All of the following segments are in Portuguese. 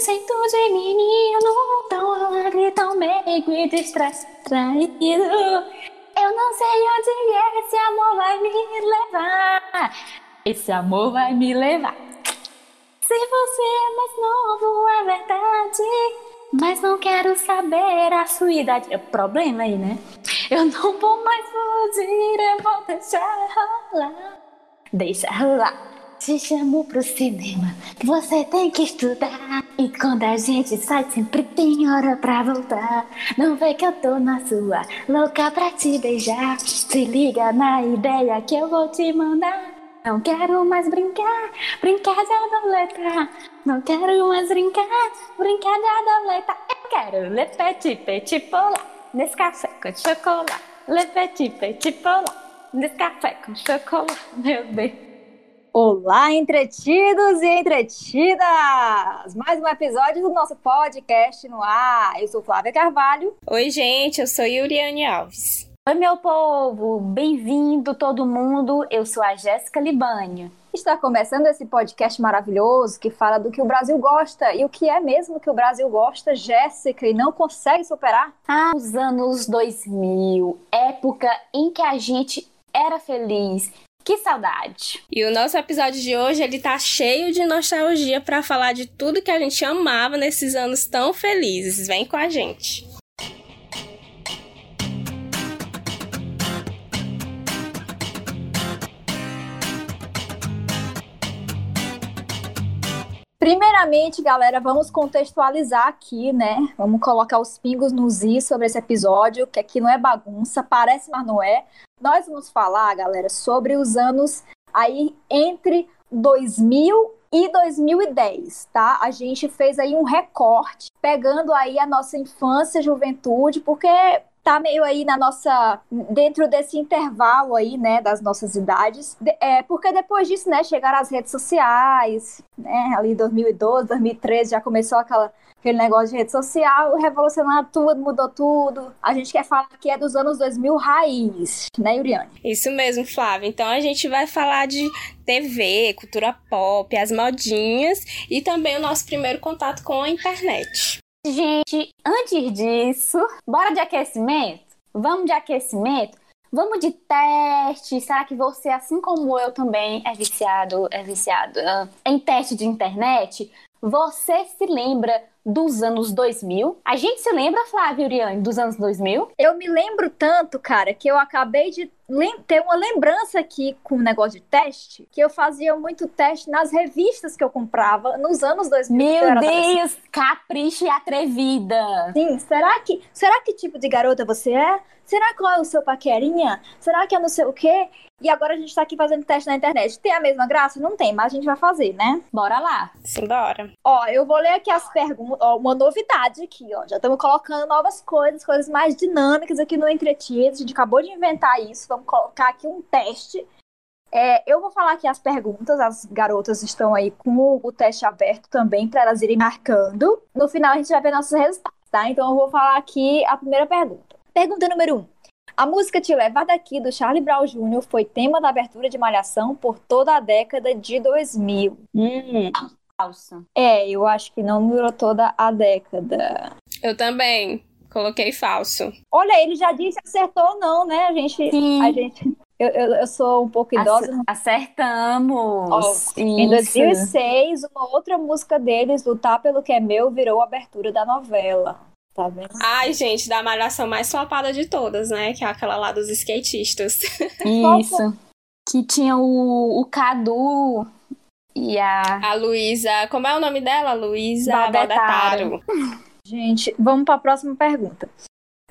jeito de menino, tão alegre, tão meigo e distraído. Eu não sei onde esse amor vai me levar. Esse amor vai me levar. Se você é mais novo, é verdade. Mas não quero saber a sua idade. É problema aí, né? Eu não vou mais fugir, eu vou deixar rolar. Deixa rolar. Te chamo pro cinema, você tem que estudar. E quando a gente sai, sempre tem hora pra voltar. Não vê que eu tô na sua, louca pra te beijar. Se liga na ideia que eu vou te mandar. Não quero mais brincar, brincar de adoleta. Não quero mais brincar, brincar de adoleta. Eu quero le petit petit pola, nesse café com chocolate. Le petit petit pola, nesse café com chocolate. Meu Deus. Olá, entretidos e entretidas! Mais um episódio do nosso podcast no ar. Eu sou Flávia Carvalho. Oi, gente, eu sou Yuriane Alves. Oi, meu povo! Bem-vindo todo mundo. Eu sou a Jéssica Libânio. Está começando esse podcast maravilhoso que fala do que o Brasil gosta e o que é mesmo que o Brasil gosta, Jéssica, e não consegue superar? Ah, os anos 2000, época em que a gente era feliz, que saudade! E o nosso episódio de hoje ele tá cheio de nostalgia para falar de tudo que a gente amava nesses anos tão felizes. Vem com a gente. Primeiramente, galera, vamos contextualizar aqui, né? Vamos colocar os pingos nos i sobre esse episódio, que aqui não é bagunça, parece, mas não é. Nós vamos falar, galera, sobre os anos aí entre 2000 e 2010, tá? A gente fez aí um recorte, pegando aí a nossa infância, juventude, porque tá meio aí na nossa dentro desse intervalo aí, né, das nossas idades. É, porque depois disso, né, chegaram as redes sociais, né, ali 2012, 2013 já começou aquela aquele negócio de rede social, revolucionou tudo, mudou tudo. A gente quer falar que é dos anos 2000 raiz, né, Yuriane? Isso mesmo, Flávia. Então a gente vai falar de TV, cultura pop, as modinhas e também o nosso primeiro contato com a internet. Gente, antes disso, bora de aquecimento? Vamos de aquecimento? Vamos de teste. Será que você, assim como eu também, é viciado, é viciado uh, em teste de internet? Você se lembra dos anos 2000. A gente se lembra, Flávia Uriane, dos anos 2000? Eu me lembro tanto, cara, que eu acabei de ter uma lembrança aqui com o negócio de teste, que eu fazia muito teste nas revistas que eu comprava nos anos 2000. Meu Deus, capricha e atrevida. Sim, será que, será que tipo de garota você é? Será qual é o seu paquerinha? Será que é não sei o quê? E agora a gente tá aqui fazendo teste na internet. Tem a mesma graça? Não tem, mas a gente vai fazer, né? Bora lá. Simbora. Ó, eu vou ler aqui as perguntas. Ó, uma novidade aqui, ó. Já estamos colocando novas coisas, coisas mais dinâmicas aqui no Entretidos. A gente acabou de inventar isso. Vamos colocar aqui um teste. É, eu vou falar aqui as perguntas, as garotas estão aí com o, o teste aberto também para elas irem marcando. No final a gente vai ver nossos resultados, tá? Então eu vou falar aqui a primeira pergunta. Pergunta número 1. Um. A música Te Levar Daqui, do Charlie Brown Jr., foi tema da abertura de Malhação por toda a década de 2000. Hum, falso. É, eu acho que não durou toda a década. Eu também. Coloquei falso. Olha, ele já disse acertou não, né? A gente. Sim. A gente eu, eu, eu, sou um pouco idosa. Acertamos! Oh, em 2006, uma outra música deles, Lutar pelo que é meu, virou a abertura da novela. Tá vendo? Ai, gente, da malhação mais flopada de todas, né? Que é aquela lá dos skatistas. Isso. que tinha o, o Cadu e a. A Luísa. Como é o nome dela? Luísa Baldetaro. Gente, vamos para a próxima pergunta.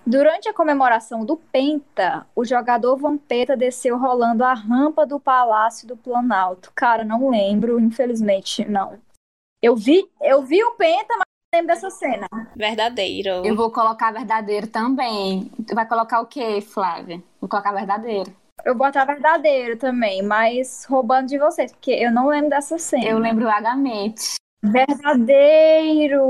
Durante a comemoração do Penta, o jogador Vampeta desceu rolando a rampa do Palácio do Planalto. Cara, não lembro, infelizmente, não. Eu vi, eu vi o Penta, mas lembro dessa cena. Verdadeiro. Eu vou colocar verdadeiro também. Tu vai colocar o quê, Flávia? Vou colocar verdadeiro. Eu vou botar verdadeiro também, mas roubando de vocês, porque eu não lembro dessa cena. Eu lembro vagamente. Verdadeiro!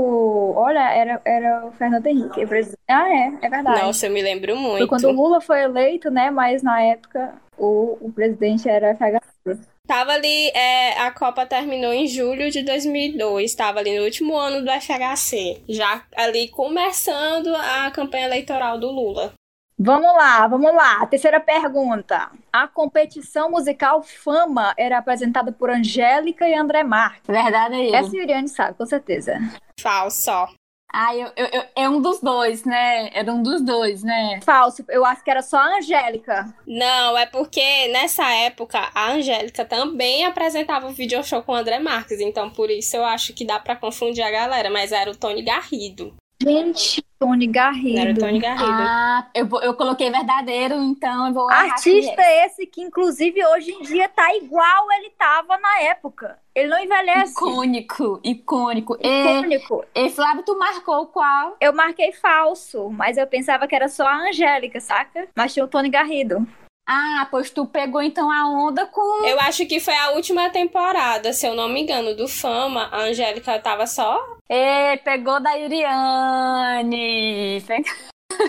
Olha, era, era o Fernando Henrique. Ah, é, é verdade. Nossa, eu me lembro muito. Foi quando o Lula foi eleito, né? Mas na época o, o presidente era FHC. Tava ali, é, a Copa terminou em julho de 2002, tava ali no último ano do FHC, já ali começando a campanha eleitoral do Lula. Vamos lá, vamos lá. Terceira pergunta. A competição musical Fama era apresentada por Angélica e André Marques. Verdade Essa Yuriane sabe, com certeza. Falso. Ah, eu, eu, eu, é um dos dois, né? Era um dos dois, né? Falso. Eu acho que era só a Angélica. Não, é porque nessa época a Angélica também apresentava o video show com o André Marques, então por isso eu acho que dá para confundir a galera, mas era o Tony Garrido. Gente, Tony Garrido. Era o Tony Garrido. Ah, eu, eu coloquei verdadeiro, então eu vou. Artista esse que, inclusive, hoje em dia tá igual ele tava na época. Ele não envelhece. Icônico, icônico. Icônico. E, e Flávio, tu marcou qual? Eu marquei falso, mas eu pensava que era só a Angélica, saca? Mas tinha o Tony Garrido. Ah, pois tu pegou então a onda com. Eu acho que foi a última temporada, se eu não me engano, do Fama. A Angélica tava só. Ê, pegou da Iriane.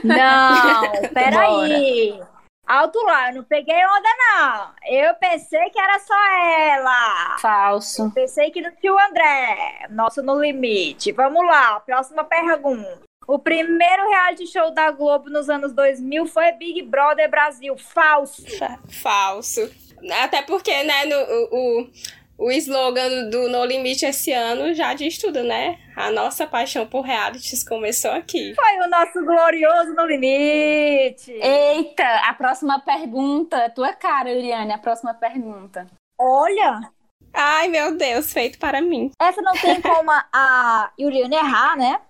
Não, peraí. Alto lá, eu não peguei onda, não. Eu pensei que era só ela. Falso. Eu pensei que não tinha o André. Nosso no limite. Vamos lá, próxima pergunta. O primeiro reality show da Globo nos anos 2000 foi Big Brother Brasil. Falso. Falso. Até porque, né, no, o, o slogan do No Limite esse ano já diz tudo, né? A nossa paixão por realities começou aqui. Foi o nosso glorioso No Limite. Eita, a próxima pergunta. Tua cara, Iriane, a próxima pergunta. Olha. Ai, meu Deus, feito para mim. Essa não tem como a Yuriane errar, né?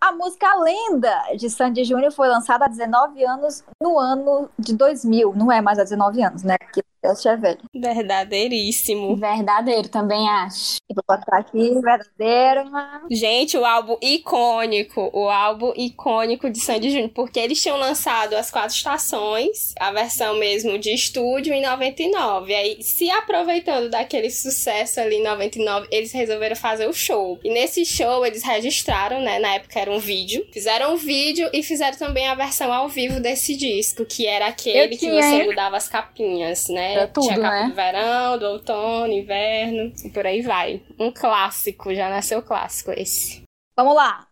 A música Lenda de Sandy Júnior foi lançada há 19 anos no ano de 2000. Não é mais há 19 anos, né? Porque É velho. Verdadeiríssimo. Verdadeiro, também acho. E vou botar aqui, verdadeiro. Mano. Gente, o álbum icônico. O álbum icônico de Sandy Júnior. Porque eles tinham lançado as quatro estações, a versão mesmo de estúdio em 99. Aí, se aproveitando daquele sucesso ali em 99, eles resolveram fazer o show. E nesse show, eles registraram, né? Na época era um vídeo. Fizeram um vídeo e fizeram também a versão ao vivo desse disco, que era aquele que você mudava as capinhas, né? Pra tudo, Tinha capa né? do verão, do outono, inverno, e por aí vai. Um clássico, já nasceu clássico esse. Vamos lá.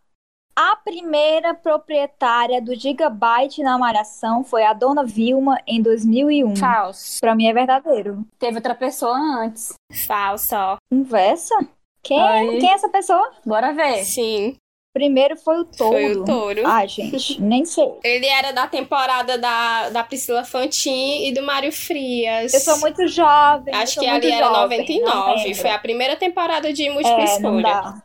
A primeira proprietária do Gigabyte na Malhação foi a dona Vilma em 2001. Falso. Pra mim é verdadeiro. Teve outra pessoa antes. Falso, ó. Conversa? Quem, é? Quem é essa pessoa? Bora ver. Sim, Primeiro foi o touro. foi o touro. Ai, gente, nem sei. Ele era da temporada da, da Priscila Fantin e do Mário Frias. Eu sou muito jovem. Acho que ali era jovem, não 99. lembro. Foi a primeira temporada de múltipla É, não escolha. dá.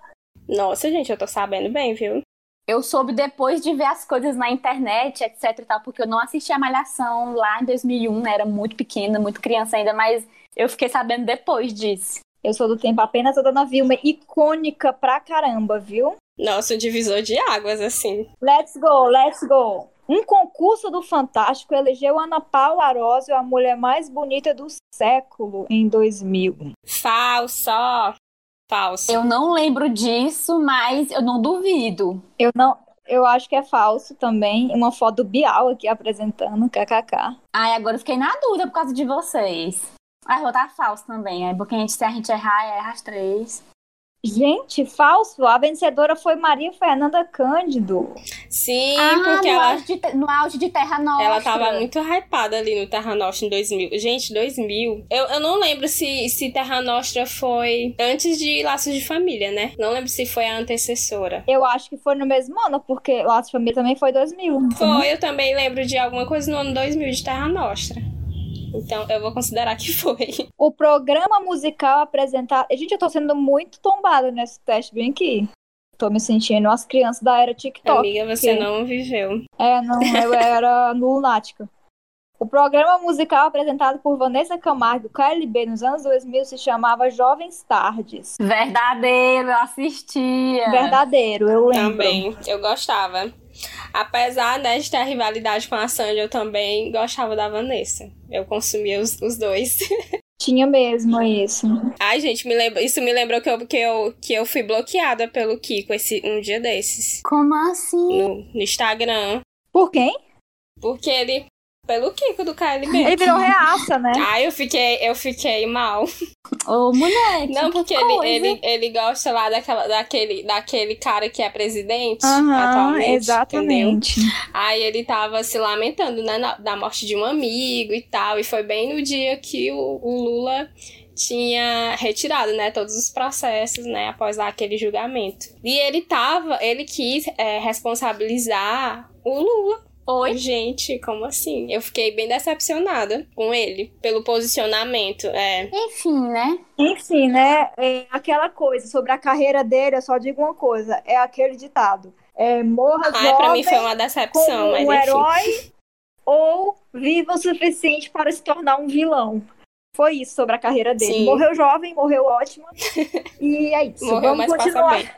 Nossa, gente, eu tô sabendo bem, viu? Eu soube depois de ver as coisas na internet, etc e tal, porque eu não assisti a Malhação lá em 2001, né? Era muito pequena, muito criança ainda, mas eu fiquei sabendo depois disso. Eu sou do tempo apenas a Dona Vilma, icônica pra caramba, viu? Nossa, o divisor de águas, assim. Let's go, let's go. Um concurso do Fantástico elegeu Ana Paula Arósio a mulher mais bonita do século em 2000. Falso. Falso. Eu não lembro disso, mas eu não duvido. Eu não, eu acho que é falso também. Uma foto do Bial aqui apresentando, kkk. Ai, agora eu fiquei na dúvida por causa de vocês. Ah, eu vou dar falso também. É porque a gente, se a gente errar, erra as três. Gente, falso. A vencedora foi Maria Fernanda Cândido. Sim, ah, porque no, ela, auge de, no auge de Terra Nostra. ela tava muito hypada ali no Terra Nostra em 2000. Gente, 2000. Eu, eu não lembro se, se Terra Nostra foi antes de Laços de Família, né? Não lembro se foi a antecessora. Eu acho que foi no mesmo ano, porque Laços de Família também foi 2000. não foi? Foi, eu também lembro de alguma coisa no ano 2000 de Terra Nostra. Então, eu vou considerar que foi. O programa musical apresentado. Gente, eu tô sendo muito tombada nesse teste bem aqui. Tô me sentindo as crianças da era TikTok. Amiga, você que- não viveu. É, não, eu era no Lunática. O programa musical apresentado por Vanessa Camargo e KLB nos anos 2000 se chamava Jovens Tardes. Verdadeiro, eu assistia. Verdadeiro, eu lembro. Também, eu gostava. Apesar né, de ter a rivalidade com a Sandy, eu também gostava da Vanessa. Eu consumia os, os dois. Tinha mesmo isso. Ai, gente, me lembra, isso me lembrou que eu, que, eu, que eu fui bloqueada pelo Kiko esse, um dia desses. Como assim? No, no Instagram. Por quem? Porque ele. Pelo Kiko do KLB. Ele virou reaça, né? Ah, eu fiquei, eu fiquei mal. Ô, moleque. Não, que porque ele, ele, ele gosta lá daquela, daquele, daquele cara que é presidente Aham, atualmente. Entendeu? exatamente. Aí ele tava se lamentando, né, na- da morte de um amigo e tal. E foi bem no dia que o, o Lula tinha retirado, né, todos os processos, né, após lá aquele julgamento. E ele tava, ele quis é, responsabilizar o Lula. Oi? Gente, como assim? Eu fiquei bem decepcionada com ele, pelo posicionamento. É, Enfim, né? Enfim, né? É aquela coisa sobre a carreira dele, eu só digo uma coisa: é aquele ditado. É, morra Ai, pra mim jovem foi uma decepção, mas um enfim. herói ou viva o suficiente para se tornar um vilão. Foi isso sobre a carreira dele. Sim. Morreu jovem, morreu ótimo. e é isso. Morreu, vamos mas passa continuar. bem.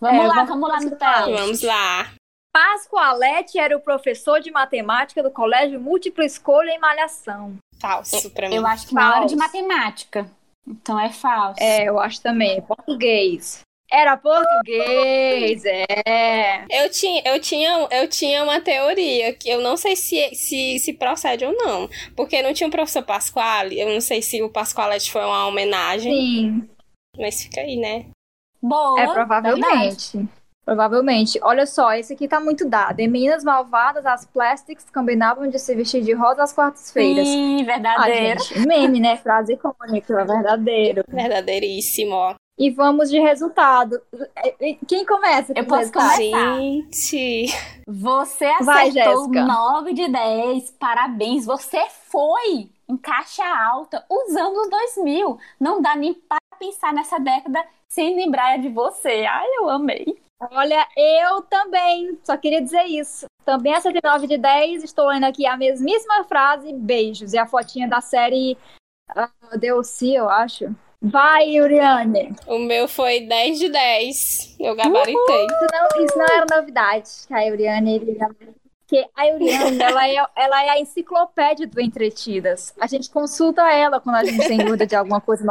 Vamos É, lá, vamos vamos lá teste. Vamos lá. Pascoalete era o professor de matemática do Colégio Múltipla Escolha em Malhação. Falso pra mim. Eu acho que na hora de Falso. matemática. Então é falso. É, eu acho também. Português. Era português, é. Eu tinha, eu tinha, eu tinha uma teoria que eu não sei se, se, se procede ou não. Porque não tinha o professor Pasquale. Eu não sei se o Pasqualete foi uma homenagem. Sim, Mas fica aí, né? Boa. é verdade. Provavelmente. Olha só, esse aqui tá muito dado. Em Meninas Malvadas, as Plastics combinavam de se vestir de rosa às quartas-feiras. Sim, Ah, verdadeiro. gente, meme, né? Frase icônica, verdadeiro. Verdadeiríssimo, ó. E vamos de resultado. Quem começa? com Eu os posso resultados? começar. Gente. Você Vai, acertou Jéssica. 9 de 10. Parabéns. Você foi em caixa alta os anos 2000. Não dá nem para pensar nessa década sem lembrar de você. Ai, eu amei. Olha, eu também. Só queria dizer isso. Também acertei 9 de 10. Estou lendo aqui a mesmíssima frase. Beijos. E a fotinha da série uh, DLC, eu acho. Vai, Yuriane. O meu foi 10 de 10. Eu gabaritei. Isso não, isso não era novidade. A Yuriane, ele... Porque a Yuriane, ela é, ela é a enciclopédia do Entretidas. A gente consulta ela quando a gente tem dúvida de alguma coisa.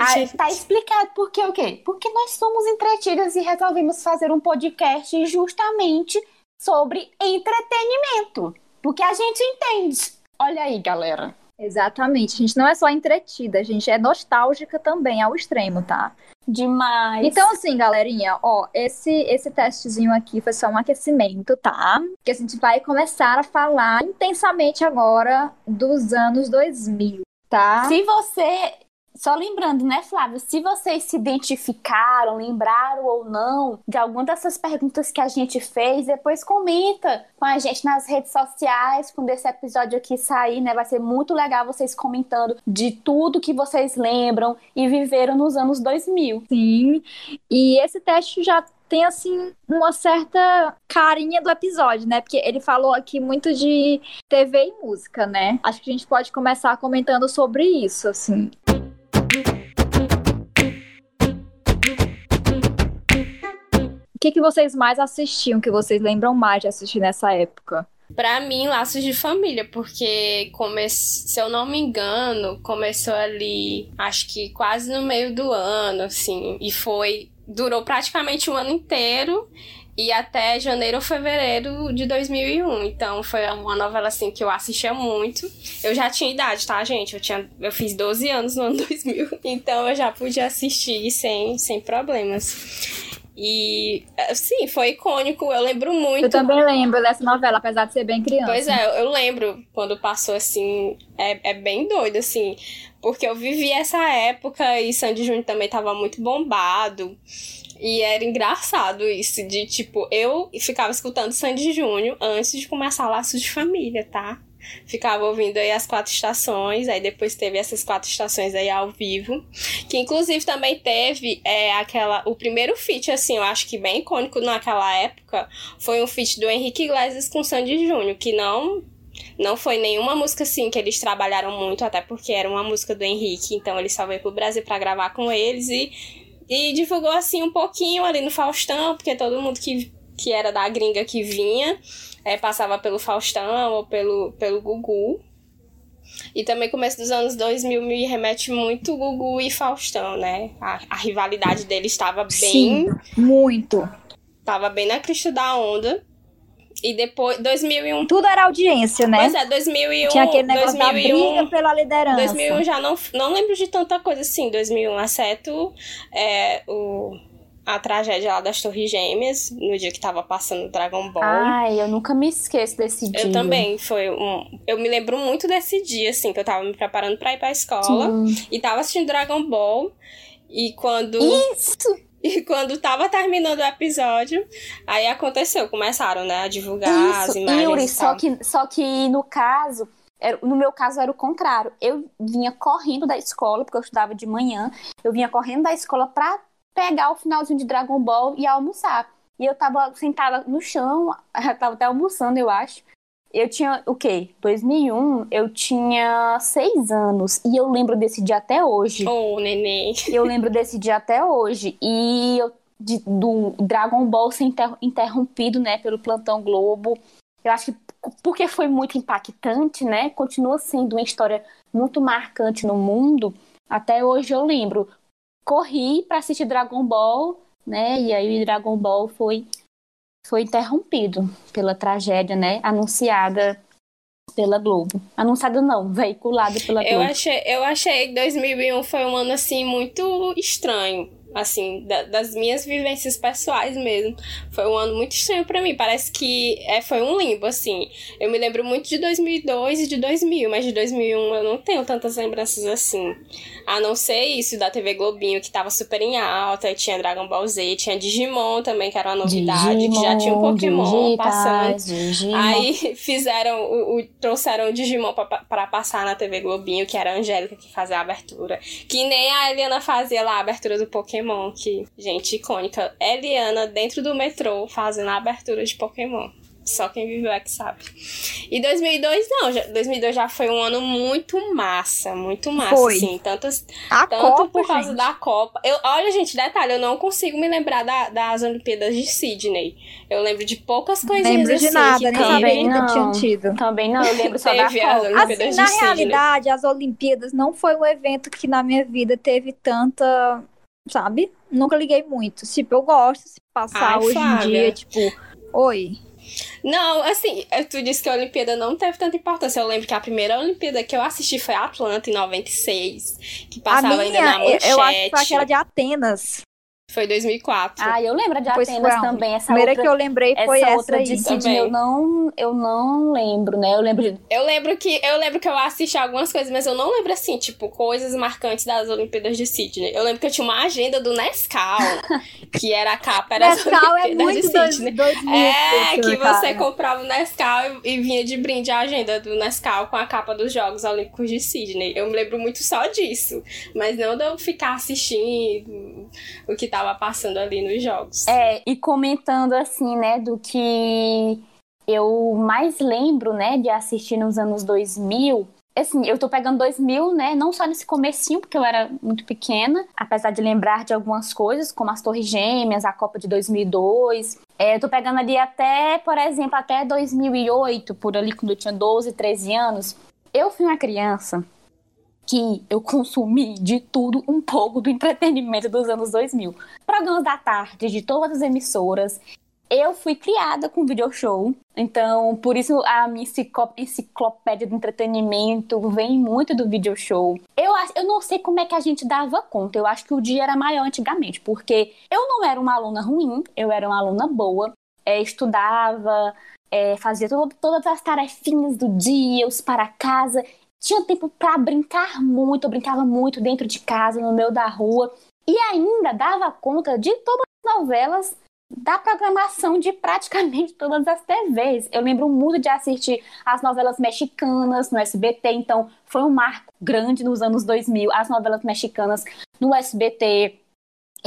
Aí tá explicado por que o quê? Porque nós somos entretidas e resolvemos fazer um podcast justamente sobre entretenimento. Porque a gente entende. Olha aí, galera. Exatamente. A gente não é só entretida, a gente é nostálgica também ao extremo, tá? Demais. Então, assim, galerinha, ó, esse, esse testezinho aqui foi só um aquecimento, tá? Que a gente vai começar a falar intensamente agora dos anos 2000, tá? Se você. Só lembrando, né, Flávio? Se vocês se identificaram, lembraram ou não de alguma dessas perguntas que a gente fez, depois comenta com a gente nas redes sociais, quando esse episódio aqui sair, né? Vai ser muito legal vocês comentando de tudo que vocês lembram e viveram nos anos 2000. Sim. E esse teste já tem, assim, uma certa carinha do episódio, né? Porque ele falou aqui muito de TV e música, né? Acho que a gente pode começar comentando sobre isso, assim. Que, que vocês mais assistiam, que vocês lembram mais de assistir nessa época? Pra mim, laços de família, porque come... se eu não me engano, começou ali, acho que quase no meio do ano, assim, e foi. Durou praticamente um ano inteiro e até janeiro ou fevereiro de 2001. Então foi uma novela assim que eu assistia muito. Eu já tinha idade, tá, gente? Eu, tinha, eu fiz 12 anos no ano 2000, então eu já podia assistir sem, sem problemas. E, sim, foi icônico. Eu lembro muito. Eu também lembro dessa novela, apesar de ser bem criança. Pois é, eu- lembro quando passou assim, é, é bem doido, assim, porque eu vivi essa época e Sandy Júnior também tava muito bombado. E era engraçado isso, de tipo, eu ficava escutando Sandy Júnior antes de começar Laços de Família, tá? Ficava ouvindo aí as quatro estações, aí depois teve essas quatro estações aí ao vivo. Que inclusive também teve é, aquela. O primeiro feat, assim, eu acho que bem icônico naquela época, foi um feat do Henrique Iglesias com Sandy Júnior, que não não foi nenhuma música assim que eles trabalharam muito, até porque era uma música do Henrique, então ele só veio pro Brasil pra gravar com eles e, e divulgou assim um pouquinho ali no Faustão, porque todo mundo que, que era da gringa que vinha é, passava pelo Faustão ou pelo, pelo Gugu. E também começo dos anos 2000 me remete muito Gugu e Faustão, né? A, a rivalidade deles estava bem Sim, muito. tava bem na crista da onda. E depois, 2001. Tudo era audiência, né? Pois é, 2001. Tinha aquele negócio 2001, da briga pela liderança. 2001 já não, não lembro de tanta coisa assim. 2001, exceto é, o a tragédia lá das Torres Gêmeas, no dia que tava passando Dragon Ball. Ai, eu nunca me esqueço desse dia. Eu também, foi um... Eu me lembro muito desse dia, assim, que eu tava me preparando pra ir pra escola. Sim. E tava assistindo Dragon Ball. E quando... Isso! E quando tava terminando o episódio, aí aconteceu, começaram, né, a divulgar as Isso, imagens Yuri, e só que, só que no caso, no meu caso era o contrário. Eu vinha correndo da escola, porque eu estudava de manhã, eu vinha correndo da escola pra pegar o finalzinho de Dragon Ball e almoçar. E eu tava sentada no chão, tava até almoçando, eu acho. Eu tinha, o quê? 2001, eu tinha seis anos. E eu lembro desse dia até hoje. Ô, neném. Eu lembro desse dia até hoje. E eu, de- do Dragon Ball ser inter- interrompido, né, pelo Plantão Globo. Eu acho que porque foi muito impactante, né? Continua sendo uma história muito marcante no mundo. Até hoje eu lembro. Corri pra assistir Dragon Ball, né? E aí o Dragon Ball foi foi interrompido pela tragédia, né? Anunciada pela Globo. Anunciada não, veiculada pela Eu Globo. achei, eu achei que 2001 foi um ano, assim, muito estranho. Assim, da- das minhas vivências pessoais mesmo. Foi um ano muito estranho pra mim. Parece que é, foi um limbo, assim. Eu me lembro muito de 2002 e de 2000, mas de 2001 eu não tenho tantas lembranças assim. A não ser isso da TV Globinho, que tava super em alta. E tinha Dragon Ball Z, tinha Digimon também, que era uma novidade. que já tinha um Pokémon passando. digitais, Digimon. Aí fizeram o, o- trouxeram o Digimon pra passar na TV Globinho, que era a Angélica que fazia a abertura. Que nem a Eliana fazia lá a abertura do Pokémon, que, gente, icônica. Eliana dentro do metrô fazendo a abertura de Pokémon. Só quem viveu é que sabe. E 2002 não, já- 2002 já foi um ano muito massa, muito massa, Foi. assim, tantas A tanto Copa, por causa gente. da Copa. Eu, olha, gente, detalhe, eu não consigo me lembrar da- das Olimpíadas de Sydney. Eu lembro de poucas coisinhas Lembro de assim nada, que Também que não. tinha tido. Também não, eu lembro só da Copa. Assim, de na Sydney. realidade, as Olimpíadas não foi um evento que na minha vida teve tanta, sabe? Nunca liguei muito. Tipo, eu gosto se passar Ai, hoje Flávia. em dia, tipo, oi. Não, assim, eh, tu disse que a Olimpíada não teve tanta importância. Eu lembro que a primeira Olimpíada que eu assisti foi a Atlanta, em 96. Que passava ainda na minha, manchete. eu acho que foi aquela de Atenas. Foi 2004. Ah, eu lembro de Atenas a também. Essa primeira outra, que eu lembrei foi essa essa, outra aí. de Sydney eu não, eu não lembro, né? Eu lembro de Eu lembro que eu lembro que eu assisti algumas coisas, mas eu não lembro assim, tipo, coisas marcantes das Olimpíadas de Sydney. Eu lembro que eu tinha uma agenda do Nescau, que era a capa era as Nescau é Olimpíadas muito de dois, Sydney. 2000. É, que cara. você comprava o Nescau e e vinha de brinde a agenda do Nescau com a capa dos Jogos Olímpicos de Sydney. Eu me lembro muito só disso, mas não de eu ficar assistindo o que tava passando ali nos jogos. É, e comentando assim, né, do que eu mais lembro, né, de assistir nos anos 2000. Assim, eu tô pegando 2000, né, não só nesse comecinho, porque eu era muito pequena, apesar de lembrar de algumas coisas, como as Torres Gêmeas, a Copa de 2002. É, eu tô pegando ali até, por exemplo, até 2008, por ali, quando eu tinha 12, 13 anos. Eu fui uma criança que eu consumi de tudo um pouco do entretenimento dos anos 2000 programas da tarde de todas as emissoras. Eu fui criada com video show, então por isso a minha enciclo- enciclopédia de entretenimento vem muito do video show. Eu, eu não sei como é que a gente dava conta, eu acho que o dia era maior antigamente, porque eu não era uma aluna ruim, eu era uma aluna boa, é, estudava, é, fazia to- todas as tarefinhas do dia, os para casa, tinha tempo para brincar muito, eu brincava muito dentro de casa, no meio da rua. E ainda dava conta de todas as novelas da programação de praticamente todas as TVs. Eu lembro muito de assistir as novelas mexicanas no SBT, então foi um marco grande nos anos 2000, as novelas mexicanas no SBT.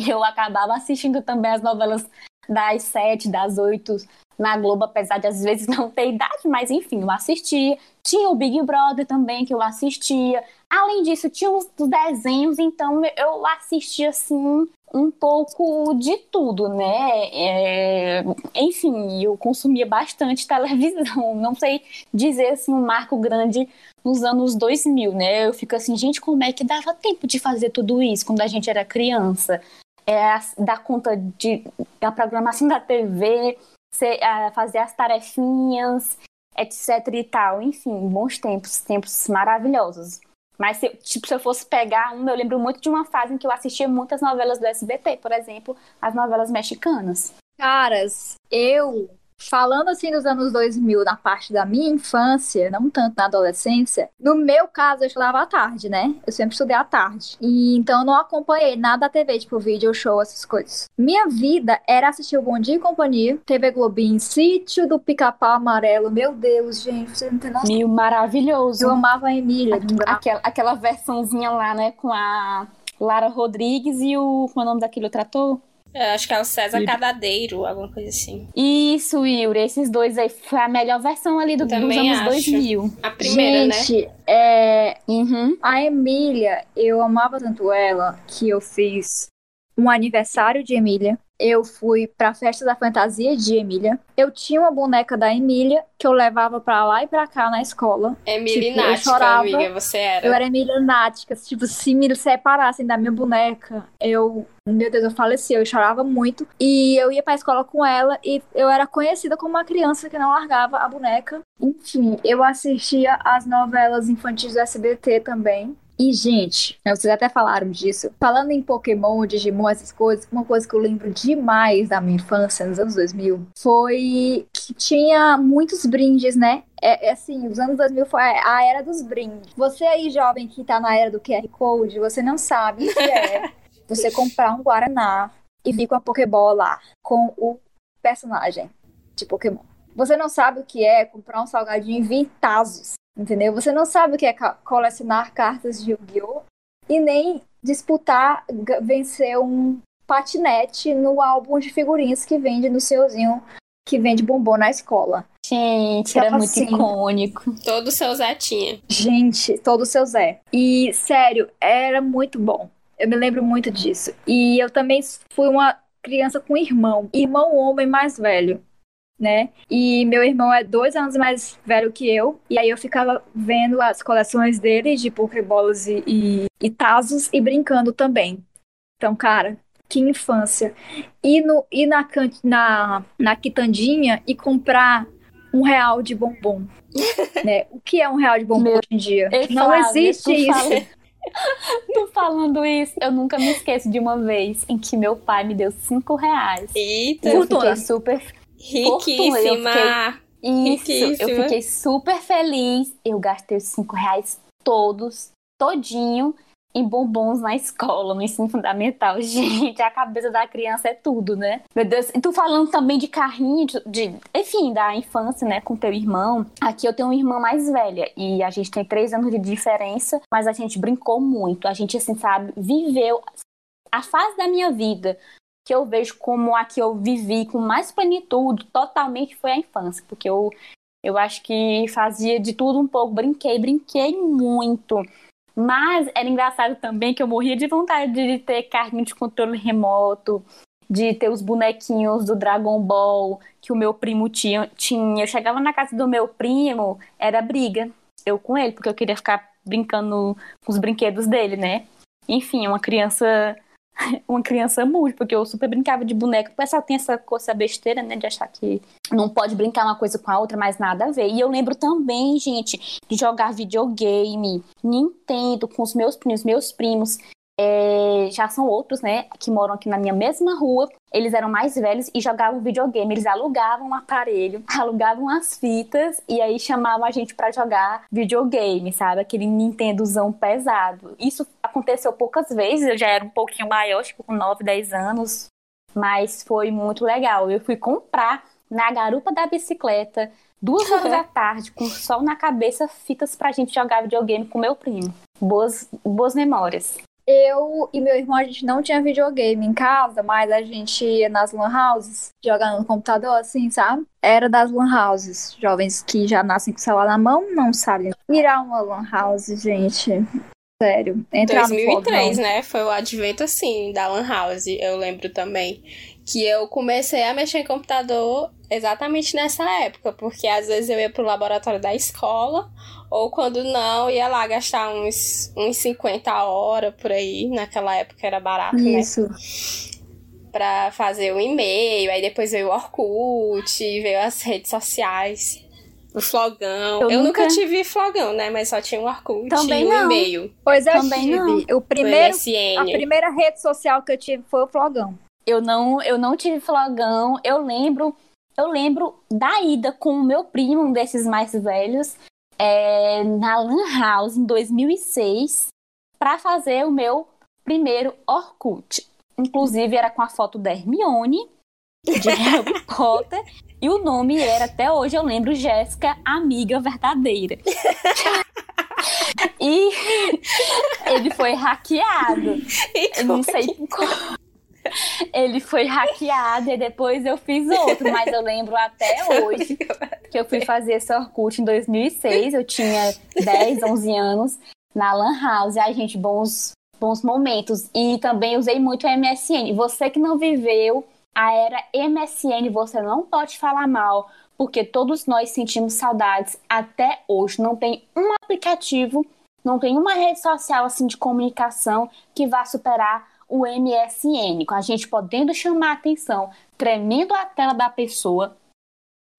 Eu acabava assistindo também as novelas das sete, das oito na Globo, apesar de às vezes não ter idade, mas enfim, eu assistia. Tinha o Big Brother também que eu assistia. Além disso, tinha os desenhos, então eu assistia assim um pouco de tudo, né? É, Enfim, eu consumia bastante televisão. Não sei dizer assim um marco grande nos anos 2000, né? Eu fico assim, gente, como é que dava tempo de fazer tudo isso quando a gente era criança? É, dar conta de, da programação da TV, ser, uh, fazer as tarefinhas, etc e tal. Enfim, bons tempos, tempos maravilhosos. Mas, se, tipo, se eu fosse pegar um, eu lembro muito de uma fase em que eu assistia muitas novelas do SBT, por exemplo, as novelas mexicanas. Caras, eu Falando assim dos anos 2000, na parte da minha infância, não tanto na adolescência, no meu caso eu estudava à tarde, né? Eu sempre estudei à tarde. E então eu não acompanhei nada da TV, tipo vídeo, show, essas coisas. Minha vida era assistir o Bom Dia e Companhia, TV Globinho, Sítio do Pica-Pau Amarelo. Meu Deus, gente, você não tem noção. Mil maravilhoso. Eu amava a Emília. Aquela, aquela versãozinha lá, né, com a Lara Rodrigues e o. Como é o nome daquele outro ator? É, acho que é o César Cadadeiro, alguma coisa assim. Isso, Yuri, esses dois aí foi a melhor versão ali do, dos anos acho. 2000. A primeira, Gente, né? é... Uhum. A Emília, eu amava tanto ela que eu fiz um aniversário de Emília eu fui pra festa da fantasia de Emília. Eu tinha uma boneca da Emília que eu levava pra lá e pra cá na escola. Emília tipo, Nática, chorava, amiga, você era. Eu era Emília Nática. Tipo, se me separassem da minha boneca, eu. Meu Deus, eu falecia, eu chorava muito. E eu ia pra escola com ela e eu era conhecida como uma criança que não largava a boneca. Enfim, eu assistia as novelas infantis do SBT também. E, gente, vocês até falaram disso. Falando em Pokémon, Digimon, essas coisas, uma coisa que eu lembro demais da minha infância, nos anos 2000, foi que tinha muitos brindes, né? É, é, assim, os anos 2000 foi a era dos brindes. Você aí, jovem, que tá na era do QR Code, você não sabe o que é você comprar um Guaraná e vir com a Pokébola lá, com o personagem de Pokémon. Você não sabe o que é comprar um salgadinho e vir Tazos entendeu? Você não sabe o que é colecionar cartas de Yu-Gi-Oh! e nem disputar, vencer um patinete no álbum de figurinhas que vende no seuzinho que vende bombom na escola. Gente, então, era muito assim, icônico. Todo seu Zé tinha. Gente, todo seu Zé. E, sério, era muito bom. Eu me lembro muito disso. E eu também fui uma criança com irmão. Irmão homem mais velho né? E meu irmão é dois anos mais velho que eu. E aí eu ficava vendo as coleções dele de Pokébolas e, e, e Tazos e brincando também. Então, cara, que infância. Ir, no, ir na, na, na quitandinha e comprar um real de bombom. né? O que é um real de bombom Meu, hoje em dia? Não existe isso. Tô falando isso, eu nunca me esqueço de uma vez em que meu pai me deu cinco reais. Eita, eu fiquei super Riquíssima. Isso, Riquíssima. eu fiquei super feliz. Eu gastei os cinco reais todos, todinho, em bombons na escola, no ensino fundamental. Gente, a cabeça da criança é tudo, né? Meu Deus, e tu falando também de carrinho, de, de, enfim, da infância, né, com teu irmão. Aqui eu tenho uma irmã mais velha e a gente tem três anos de diferença, mas a gente brincou muito. A gente, assim, sabe, viveu a fase da minha vida que eu vejo como a que eu vivi com mais plenitude totalmente foi a infância, porque eu, eu acho que fazia de tudo um pouco, brinquei, brinquei muito. Mas era engraçado também que eu morria de vontade de ter carrinho de controle remoto, de ter os bonequinhos do Dragon Ball que o meu primo tinha. tinha. Eu chegava na casa do meu primo, era briga, eu com ele, porque eu queria ficar brincando com os brinquedos dele, né? Enfim, uma criança uma criança muito, porque eu super brincava de boneca. O pessoal tem essa coisa besteira, né, de achar que não pode brincar uma coisa com a outra, mas nada a ver. E eu lembro também, gente, de jogar videogame, Nintendo com os meus primos, meus primos é, já são outros, né, que moram aqui na minha mesma rua. Eles eram mais velhos e jogavam videogame. Eles alugavam um aparelho, alugavam as fitas e aí chamavam a gente para jogar videogame, sabe? Aquele Nintendozão pesado. Isso aconteceu poucas vezes. Eu já era um pouquinho maior, tipo com 9, 10 anos. Mas foi muito legal. Eu fui comprar na garupa da bicicleta, duas horas da tarde, com sol na cabeça, fitas pra gente jogar videogame com meu primo. Boas, boas memórias eu e meu irmão, a gente não tinha videogame em casa, mas a gente ia nas lan houses, jogando no computador, assim, sabe? Era das lan houses. Jovens que já nascem com o celular na mão não sabem virar uma lan house, gente. Sério. Entrar 2003, no né? Foi o advento, assim, da lan house, eu lembro também. Que eu comecei a mexer em computador exatamente nessa época, porque às vezes eu ia pro laboratório da escola ou quando não, ia lá gastar uns, uns 50 horas por aí. Naquela época era barato, Isso. né? pra fazer o e-mail, aí depois veio o Orkut, veio as redes sociais. O flogão. Eu, eu nunca... nunca... tive flogão, né? Mas só tinha o Orkut Também e o e-mail. Pois é, Também tive. Não. O primeiro, a primeira rede social que eu tive foi o flogão. Eu não, eu não tive flogão. Eu lembro, eu lembro da ida com o meu primo, um desses mais velhos, é, na Lan House em 2006, para fazer o meu primeiro Orkut. Inclusive era com a foto da Hermione de Harry Potter e o nome era até hoje eu lembro Jéssica, amiga verdadeira. e ele foi hackeado. Eu não sei como. Ele foi hackeado e depois eu fiz outro, mas eu lembro até hoje que eu fui fazer esse Orkut em 2006. Eu tinha 10, 11 anos na Lan House. Ai, gente, bons, bons momentos. E também usei muito o MSN. Você que não viveu a era MSN, você não pode falar mal, porque todos nós sentimos saudades até hoje. Não tem um aplicativo, não tem uma rede social assim de comunicação que vá superar o MSN, com a gente podendo chamar a atenção, tremendo a tela da pessoa,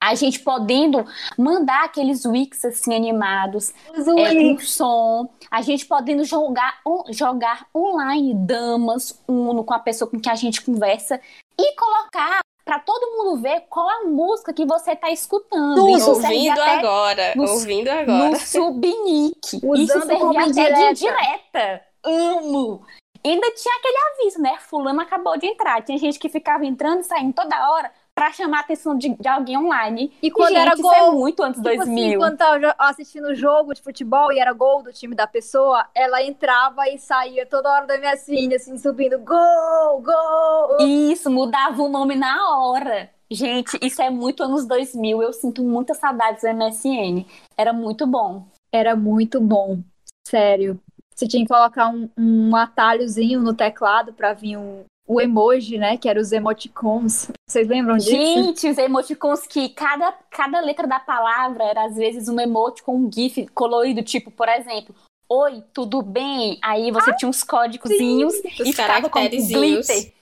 a gente podendo mandar aqueles wix assim animados, é, com som, a gente podendo jogar, jogar online damas, uno com a pessoa com quem a gente conversa e colocar para todo mundo ver qual a música que você tá escutando. Isso ouvindo agora, no, ouvindo agora. No subnick. Isso serve até de direta. Amo! Ainda tinha aquele aviso, né? Fulano acabou de entrar. Tinha gente que ficava entrando e saindo toda hora para chamar a atenção de, de, alguém online. E quando gente, era gol, é muito antes tipo 2000. Assim, quando tava assistindo jogo de futebol e era gol do time da pessoa, ela entrava e saía toda hora da minha filha, assim, subindo gol, gol. Isso, mudava o nome na hora. Gente, isso é muito anos 2000. Eu sinto muita saudades do MSN. Era muito bom. Era muito bom. Sério você tinha que colocar um, um atalhozinho no teclado para vir um, o emoji, né? Que era os emoticons. Vocês lembram disso? Gente, os emoticons que cada, cada letra da palavra era às vezes um emoticon, um GIF colorido, tipo, por exemplo, Oi, tudo bem? Aí você ah, tinha uns códigozinhos e ficava com glitter.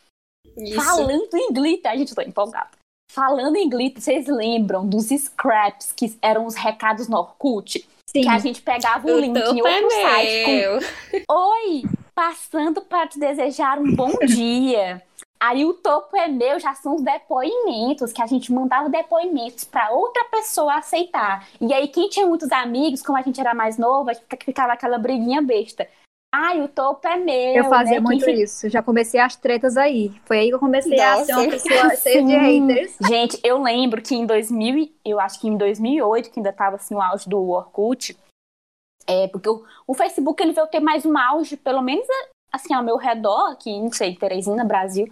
Isso. Falando em glitter, a gente tá empolgado. Falando em glitter, vocês lembram dos scraps que eram os recados no Orkut? Sim. Que a gente pegava o, link em outro site com Oi, passando para te desejar um bom dia. Aí o topo é meu, já são os depoimentos, que a gente mandava depoimentos para outra pessoa aceitar. E aí, quem tinha muitos amigos, como a gente era mais nova, ficava aquela briguinha besta. Ai, o topo é meu. Eu fazia né? muito Quem... isso. Já comecei as tretas aí. Foi aí que eu comecei Nossa. a ser uma pessoa cheia de haters. Gente, eu lembro que em 2000, eu acho que em 2008, que ainda tava assim o auge do Orkut, é, porque o, o Facebook ele veio ter mais um auge, pelo menos assim ao meu redor, aqui, não sei, Teresina, Brasil,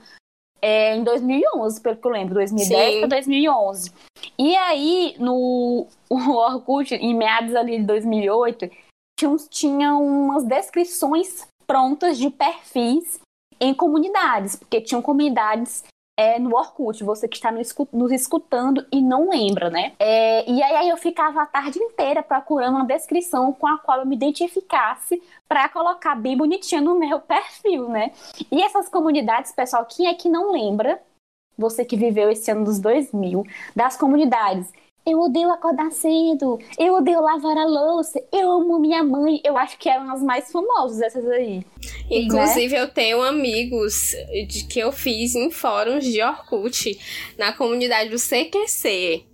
é, em 2011, pelo que eu lembro, 2010 para 2011. E aí, no Orkut, em meados ali de 2008, tinha, tinha umas descrições prontas de perfis em comunidades, porque tinham comunidades é, no Orkut, você que está nos escutando e não lembra, né? É, e aí eu ficava a tarde inteira procurando uma descrição com a qual eu me identificasse para colocar bem bonitinho no meu perfil, né? E essas comunidades, pessoal, quem é que não lembra? Você que viveu esse ano dos 2000, das comunidades eu odeio acordar cedo. Eu odeio lavar a louça. Eu amo minha mãe. Eu acho que eram as mais famosas essas aí. Inclusive, né? eu tenho amigos de que eu fiz em fóruns de Orkut na comunidade do CQC.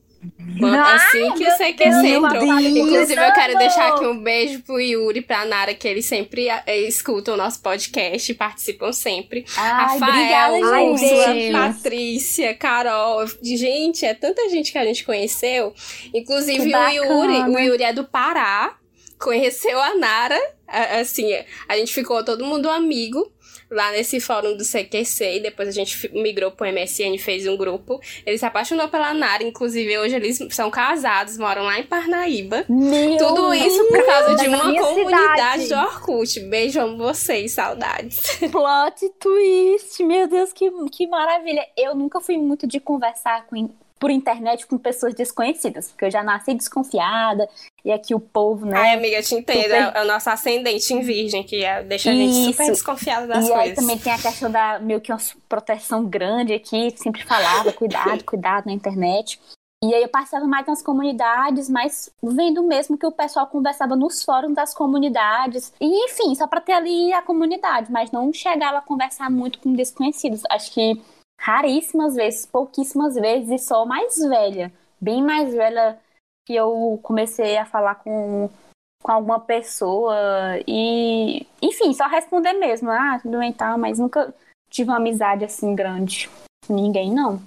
Quando, assim que o CQC entrou. Inclusive, eu quero deixar aqui um beijo pro Yuri, pra Nara, que eles sempre é, escutam o nosso podcast e participam sempre. Ai, Rafael, Úrsula, Patrícia, Carol. Gente, é tanta gente que a gente conheceu. Inclusive, o Yuri, o Yuri é do Pará. Conheceu a Nara. Assim, a gente ficou todo mundo amigo lá nesse fórum do CQC e depois a gente migrou pro MSN, fez um grupo. Ele se apaixonou pela Nara, inclusive hoje eles são casados, moram lá em Parnaíba. Meu Tudo isso por causa de uma comunidade cidade. do Orkut. Beijo, amo vocês, saudades. Plot twist, meu Deus, que, que maravilha. Eu nunca fui muito de conversar com por internet com pessoas desconhecidas, porque eu já nasci desconfiada, e aqui o povo, né? Ai, amiga, eu te entendo. Super... É o nosso ascendente em virgem, que é, deixa a gente Isso. super desconfiada das e coisas. E aí também tem a questão da meio que uma proteção grande aqui, sempre falava, cuidado, cuidado na internet. E aí eu passava mais nas comunidades, mas vendo mesmo que o pessoal conversava nos fóruns das comunidades. E enfim, só para ter ali a comunidade, mas não chegava a conversar muito com desconhecidos. Acho que raríssimas vezes, pouquíssimas vezes, e só mais velha, bem mais velha que eu comecei a falar com, com alguma pessoa e, enfim, só responder mesmo, ah, tudo bem, tá, mas nunca tive uma amizade assim grande. Ninguém, não.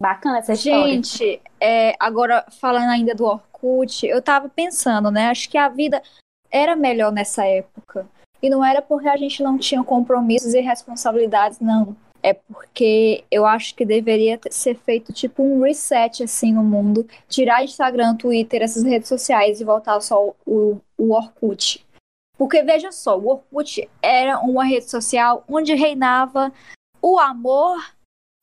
Bacana essa história. Gente, é, agora falando ainda do Orkut, eu tava pensando, né? Acho que a vida era melhor nessa época. E não era porque a gente não tinha compromissos e responsabilidades, não. É porque eu acho que deveria ser feito tipo um reset assim no mundo, tirar Instagram, Twitter, essas redes sociais e voltar só o, o Orkut. Porque veja só, o Orkut era uma rede social onde reinava o amor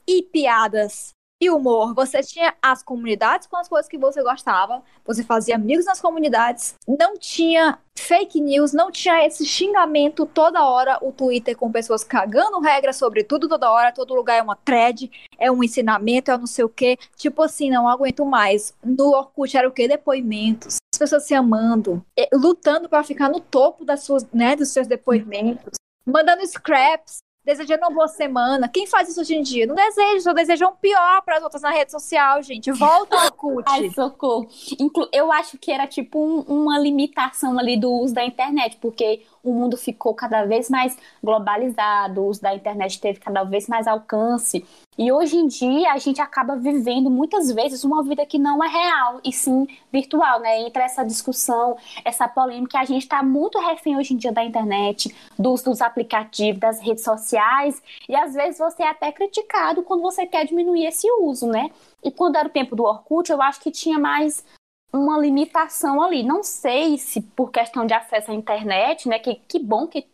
e piadas e humor. Você tinha as comunidades com as coisas que você gostava, você fazia amigos nas comunidades, não tinha fake news, não tinha esse xingamento toda hora, o Twitter com pessoas cagando regras sobre tudo toda hora, todo lugar é uma thread, é um ensinamento, é não sei o quê. Tipo assim, não aguento mais. No Orkut era o quê? Depoimentos. As pessoas se amando, lutando para ficar no topo das suas, né, dos seus depoimentos mandando scraps, desejando uma boa semana. Quem faz isso hoje em dia? Não deseja, só desejam pior para as outras na rede social, gente. Volta ao CUT. Ai, socorro. Inclu eu acho que era tipo um, uma limitação ali do uso da internet, porque o mundo ficou cada vez mais globalizado, o uso da internet teve cada vez mais alcance. E hoje em dia a gente acaba vivendo muitas vezes uma vida que não é real e sim virtual, né? Entre essa discussão, essa polêmica, a gente está muito refém hoje em dia da internet, dos, dos aplicativos, das redes sociais, e às vezes você é até criticado quando você quer diminuir esse uso, né? E quando era o tempo do Orkut, eu acho que tinha mais uma limitação ali. Não sei se por questão de acesso à internet, né? Que, que bom que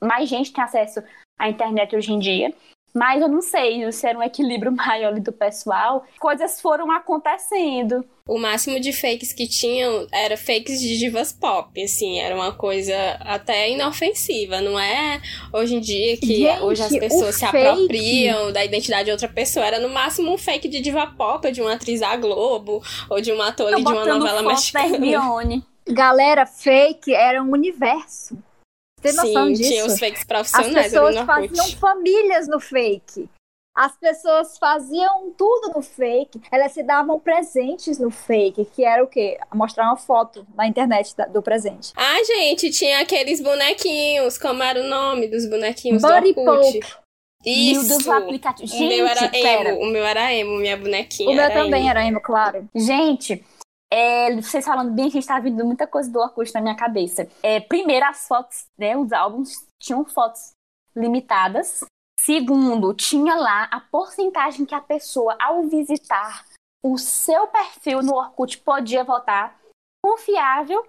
mais gente tem acesso à internet hoje em dia. Mas eu não sei se era um equilíbrio maior ali do pessoal. Coisas foram acontecendo. O máximo de fakes que tinham era fakes de divas pop, assim, era uma coisa até inofensiva, não é hoje em dia que Gente, hoje as pessoas se fake... apropriam da identidade de outra pessoa. Era no máximo um fake de diva pop, de uma atriz da Globo, ou de uma ator de uma novela mexicana. Galera, fake era um universo. Tem noção Sim, disso? tinha os fakes profissionais. As pessoas faziam famílias no fake. As pessoas faziam tudo no fake. Elas se davam presentes no fake, que era o quê? Mostrar uma foto na internet do presente. Ah, gente, tinha aqueles bonequinhos. Como era o nome dos bonequinhos Buddy do Orkut? Isso. dos aplicativos. Gente, o meu era pera. emo. O meu era emo, minha bonequinha. O meu também emo. era emo, claro. Gente, é, vocês falando bem, a gente tá vindo muita coisa do Orkut na minha cabeça. É, primeiro, as fotos, né? Os álbuns tinham fotos limitadas. Segundo, tinha lá a porcentagem que a pessoa, ao visitar o seu perfil no Orkut, podia votar. Confiável,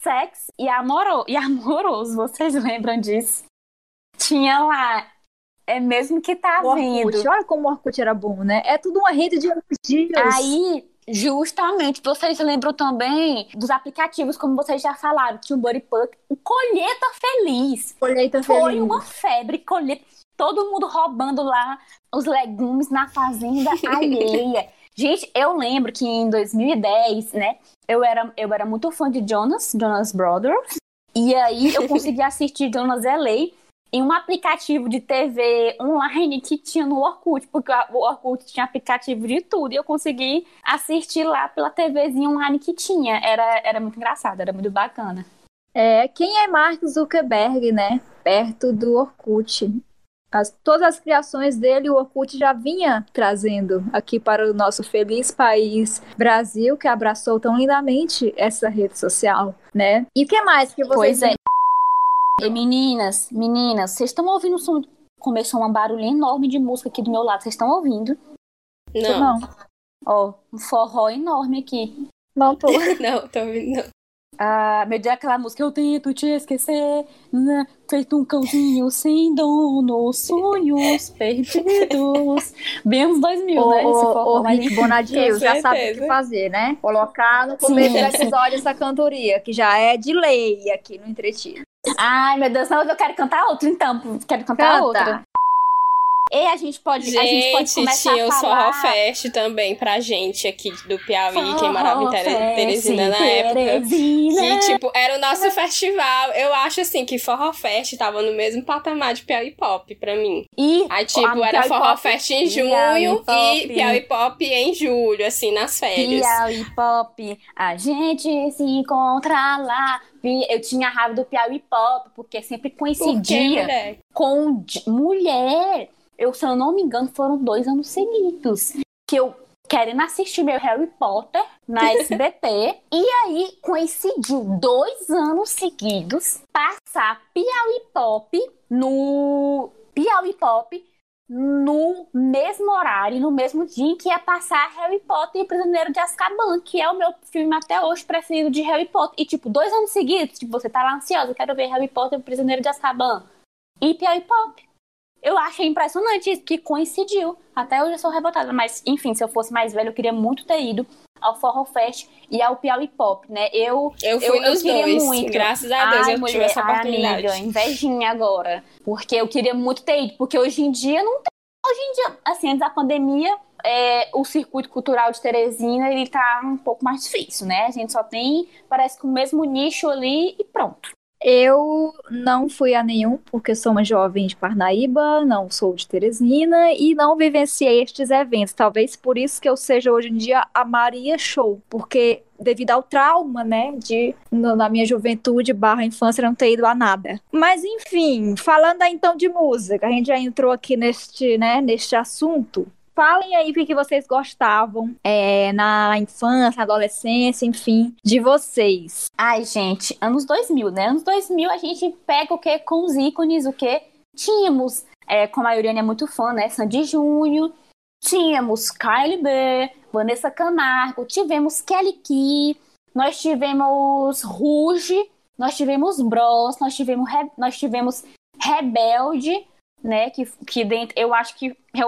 sexy e, amoro e amoroso. Vocês lembram disso? Tinha lá. É mesmo que tá o vindo. Orkut, olha como o Orkut era bom, né? É tudo uma rede de elogios. Aí Justamente. Vocês lembram também dos aplicativos, como vocês já falaram, tinha o Buddy Puck, o Colheita Feliz. Colheita Foi Feliz. uma febre, colheita. Todo mundo roubando lá os legumes na fazenda alheia. Gente, eu lembro que em 2010, né, eu era, eu era muito fã de Jonas, Jonas Brothers. E aí eu consegui assistir Jonas LA em um aplicativo de TV online que tinha no Orkut, porque o Orkut tinha aplicativo de tudo, e eu consegui assistir lá pela TVzinha online que tinha. Era, era muito engraçado, era muito bacana. É, quem é Mark Zuckerberg, né? Perto do Orkut. As, todas as criações dele, o Orkut já vinha trazendo aqui para o nosso feliz país Brasil, que abraçou tão lindamente essa rede social, né? E o que mais que vocês pois é. E meninas, meninas, vocês estão ouvindo o som? Começou um barulho enorme de música aqui do meu lado. Vocês estão ouvindo? Não. Ó, um forró enorme aqui. Não tô. não, tô ouvindo não. Ah, meu Deus, aquela música Eu tento te esquecer, né? feito um cãozinho sem dono, sonhos perdidos. Bem uns 2000, Ô, né? Esse ô, mas Rick já sabe o que fazer, né? Colocar no começo do episódio essa cantoria, que já é de lei aqui no Entretido. Ai, meu Deus, não, eu quero cantar outro, então. Quero cantar outro. Canta. E a gente pode, a gente pode Gente, começar tinha a o falar... Forró Fest também pra gente aqui do Piauí, quem Forró morava em Tere- Fest, Teresina na época. Teresina. Que, tipo, era o nosso festival. Eu acho, assim, que Forró Fest tava no mesmo patamar de Piauí Pop pra mim. E Aí, tipo, era Piauí Forró Pop, Fest em Piauí junho e Pop. Piauí Pop em julho, assim, nas férias. Piauí Pop, a gente se encontra lá. Eu tinha raiva do Piauí Pop, porque sempre Por coincidia mulher? com mulher. Eu, se eu não me engano, foram dois anos seguidos. Que eu querendo assistir meu Harry Potter na SBT. e aí coincidiu dois anos seguidos passar Piauí Pop no. Piauí Pop no mesmo horário, no mesmo dia em que ia passar Harry Potter e o Prisioneiro de Azkaban, que é o meu filme até hoje preferido de Harry Potter. E, tipo, dois anos seguidos, tipo, você tá lá ansiosa, quero ver Harry Potter e o Prisioneiro de Azkaban. E Piauí Pop. Eu achei impressionante isso, que coincidiu. Até hoje eu sou revoltada, mas, enfim, se eu fosse mais velha, eu queria muito ter ido ao Forró Fest e ao Piauí Pop, né? Eu, Eu fui eu, eu queria dois. muito. Graças a Deus Ai, eu mulher, tive essa ai, oportunidade. amiga, invejinha agora. Porque eu queria muito ter ido. Porque hoje em dia não tem. Hoje em dia, assim, antes da pandemia, é, o circuito cultural de Teresina, ele tá um pouco mais difícil, né? A gente só tem, parece que o mesmo nicho ali e pronto. Eu não fui a nenhum, porque sou uma jovem de Parnaíba, não sou de Teresina e não vivenciei estes eventos. Talvez por isso que eu seja hoje em dia a Maria Show, porque devido ao trauma, né, de na minha juventude barra infância não ter ido a nada. Mas enfim, falando então de música, a gente já entrou aqui neste, né, neste assunto. Falem aí o que vocês gostavam é, na infância, adolescência, enfim, de vocês. Ai, gente, anos 2000, né? Anos 2000 a gente pega o que com os ícones, o que tínhamos, é, como a Uriane é muito fã, né? Sandy Júnior, tínhamos Kylie B, Vanessa Camargo, tivemos Kelly Key, nós tivemos Ruge, nós tivemos Bros, nós tivemos, Re- nós tivemos Rebelde, né? Que, que dentro, eu acho que é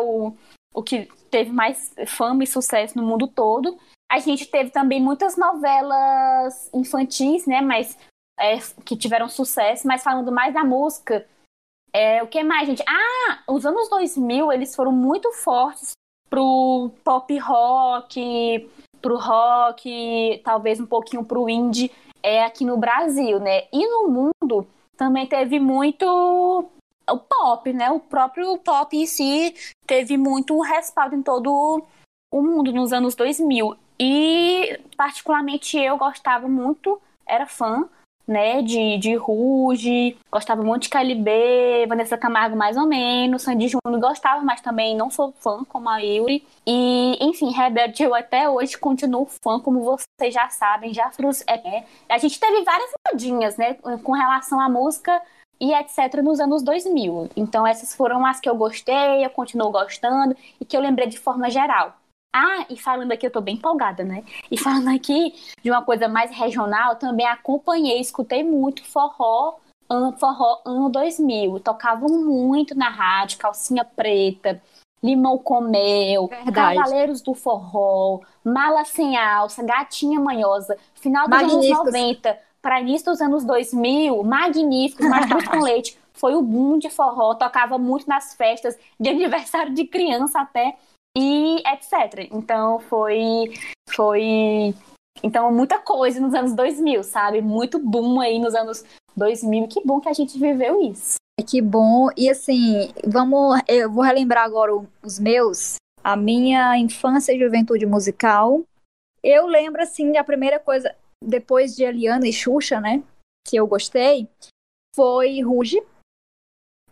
o, que teve mais fama e sucesso no mundo todo. A gente teve também muitas novelas infantis, né? Mas é, que tiveram sucesso, mas falando mais da música, é, o que mais, gente? Ah, os anos 2000, eles foram muito fortes pro pop rock, pro rock, talvez um pouquinho pro indie, é, aqui no Brasil, né? E no mundo também teve muito o pop, né? O próprio pop em si teve muito respaldo em todo o mundo nos anos 2000. E, particularmente, eu gostava muito, era fã, né, de, de Ruge, gostava muito de Calibê, Vanessa Camargo mais ou menos, Sandy Júnior gostava, mas também não sou fã como a Yuri. E, enfim, Rebelde eu até hoje continuo fã, como vocês já sabem, já é, A gente teve várias modinhas, né, com relação à música e etc. nos anos 2000. Então essas foram as que eu gostei, eu continuo gostando e que eu lembrei de forma geral. Ah, e falando aqui, eu tô bem empolgada, né? E falando aqui de uma coisa mais regional, também acompanhei, escutei muito forró, forró ano 2000. Tocavam muito na rádio, calcinha preta, limão com mel, Verdade. Cavaleiros do Forró, Mala Sem Alça, Gatinha Manhosa, final dos anos Magníficos. 90 para início dos anos 2000, magníficos, Mastruz com Leite, foi o boom de forró, tocava muito nas festas de aniversário de criança até, e etc. Então foi, foi, então muita coisa nos anos 2000, sabe? Muito boom aí nos anos 2000, que bom que a gente viveu isso. Que bom. E assim, vamos. Eu vou relembrar agora os meus. A minha infância e juventude musical. Eu lembro, assim, a primeira coisa, depois de Eliana e Xuxa, né? Que eu gostei, foi Ruge,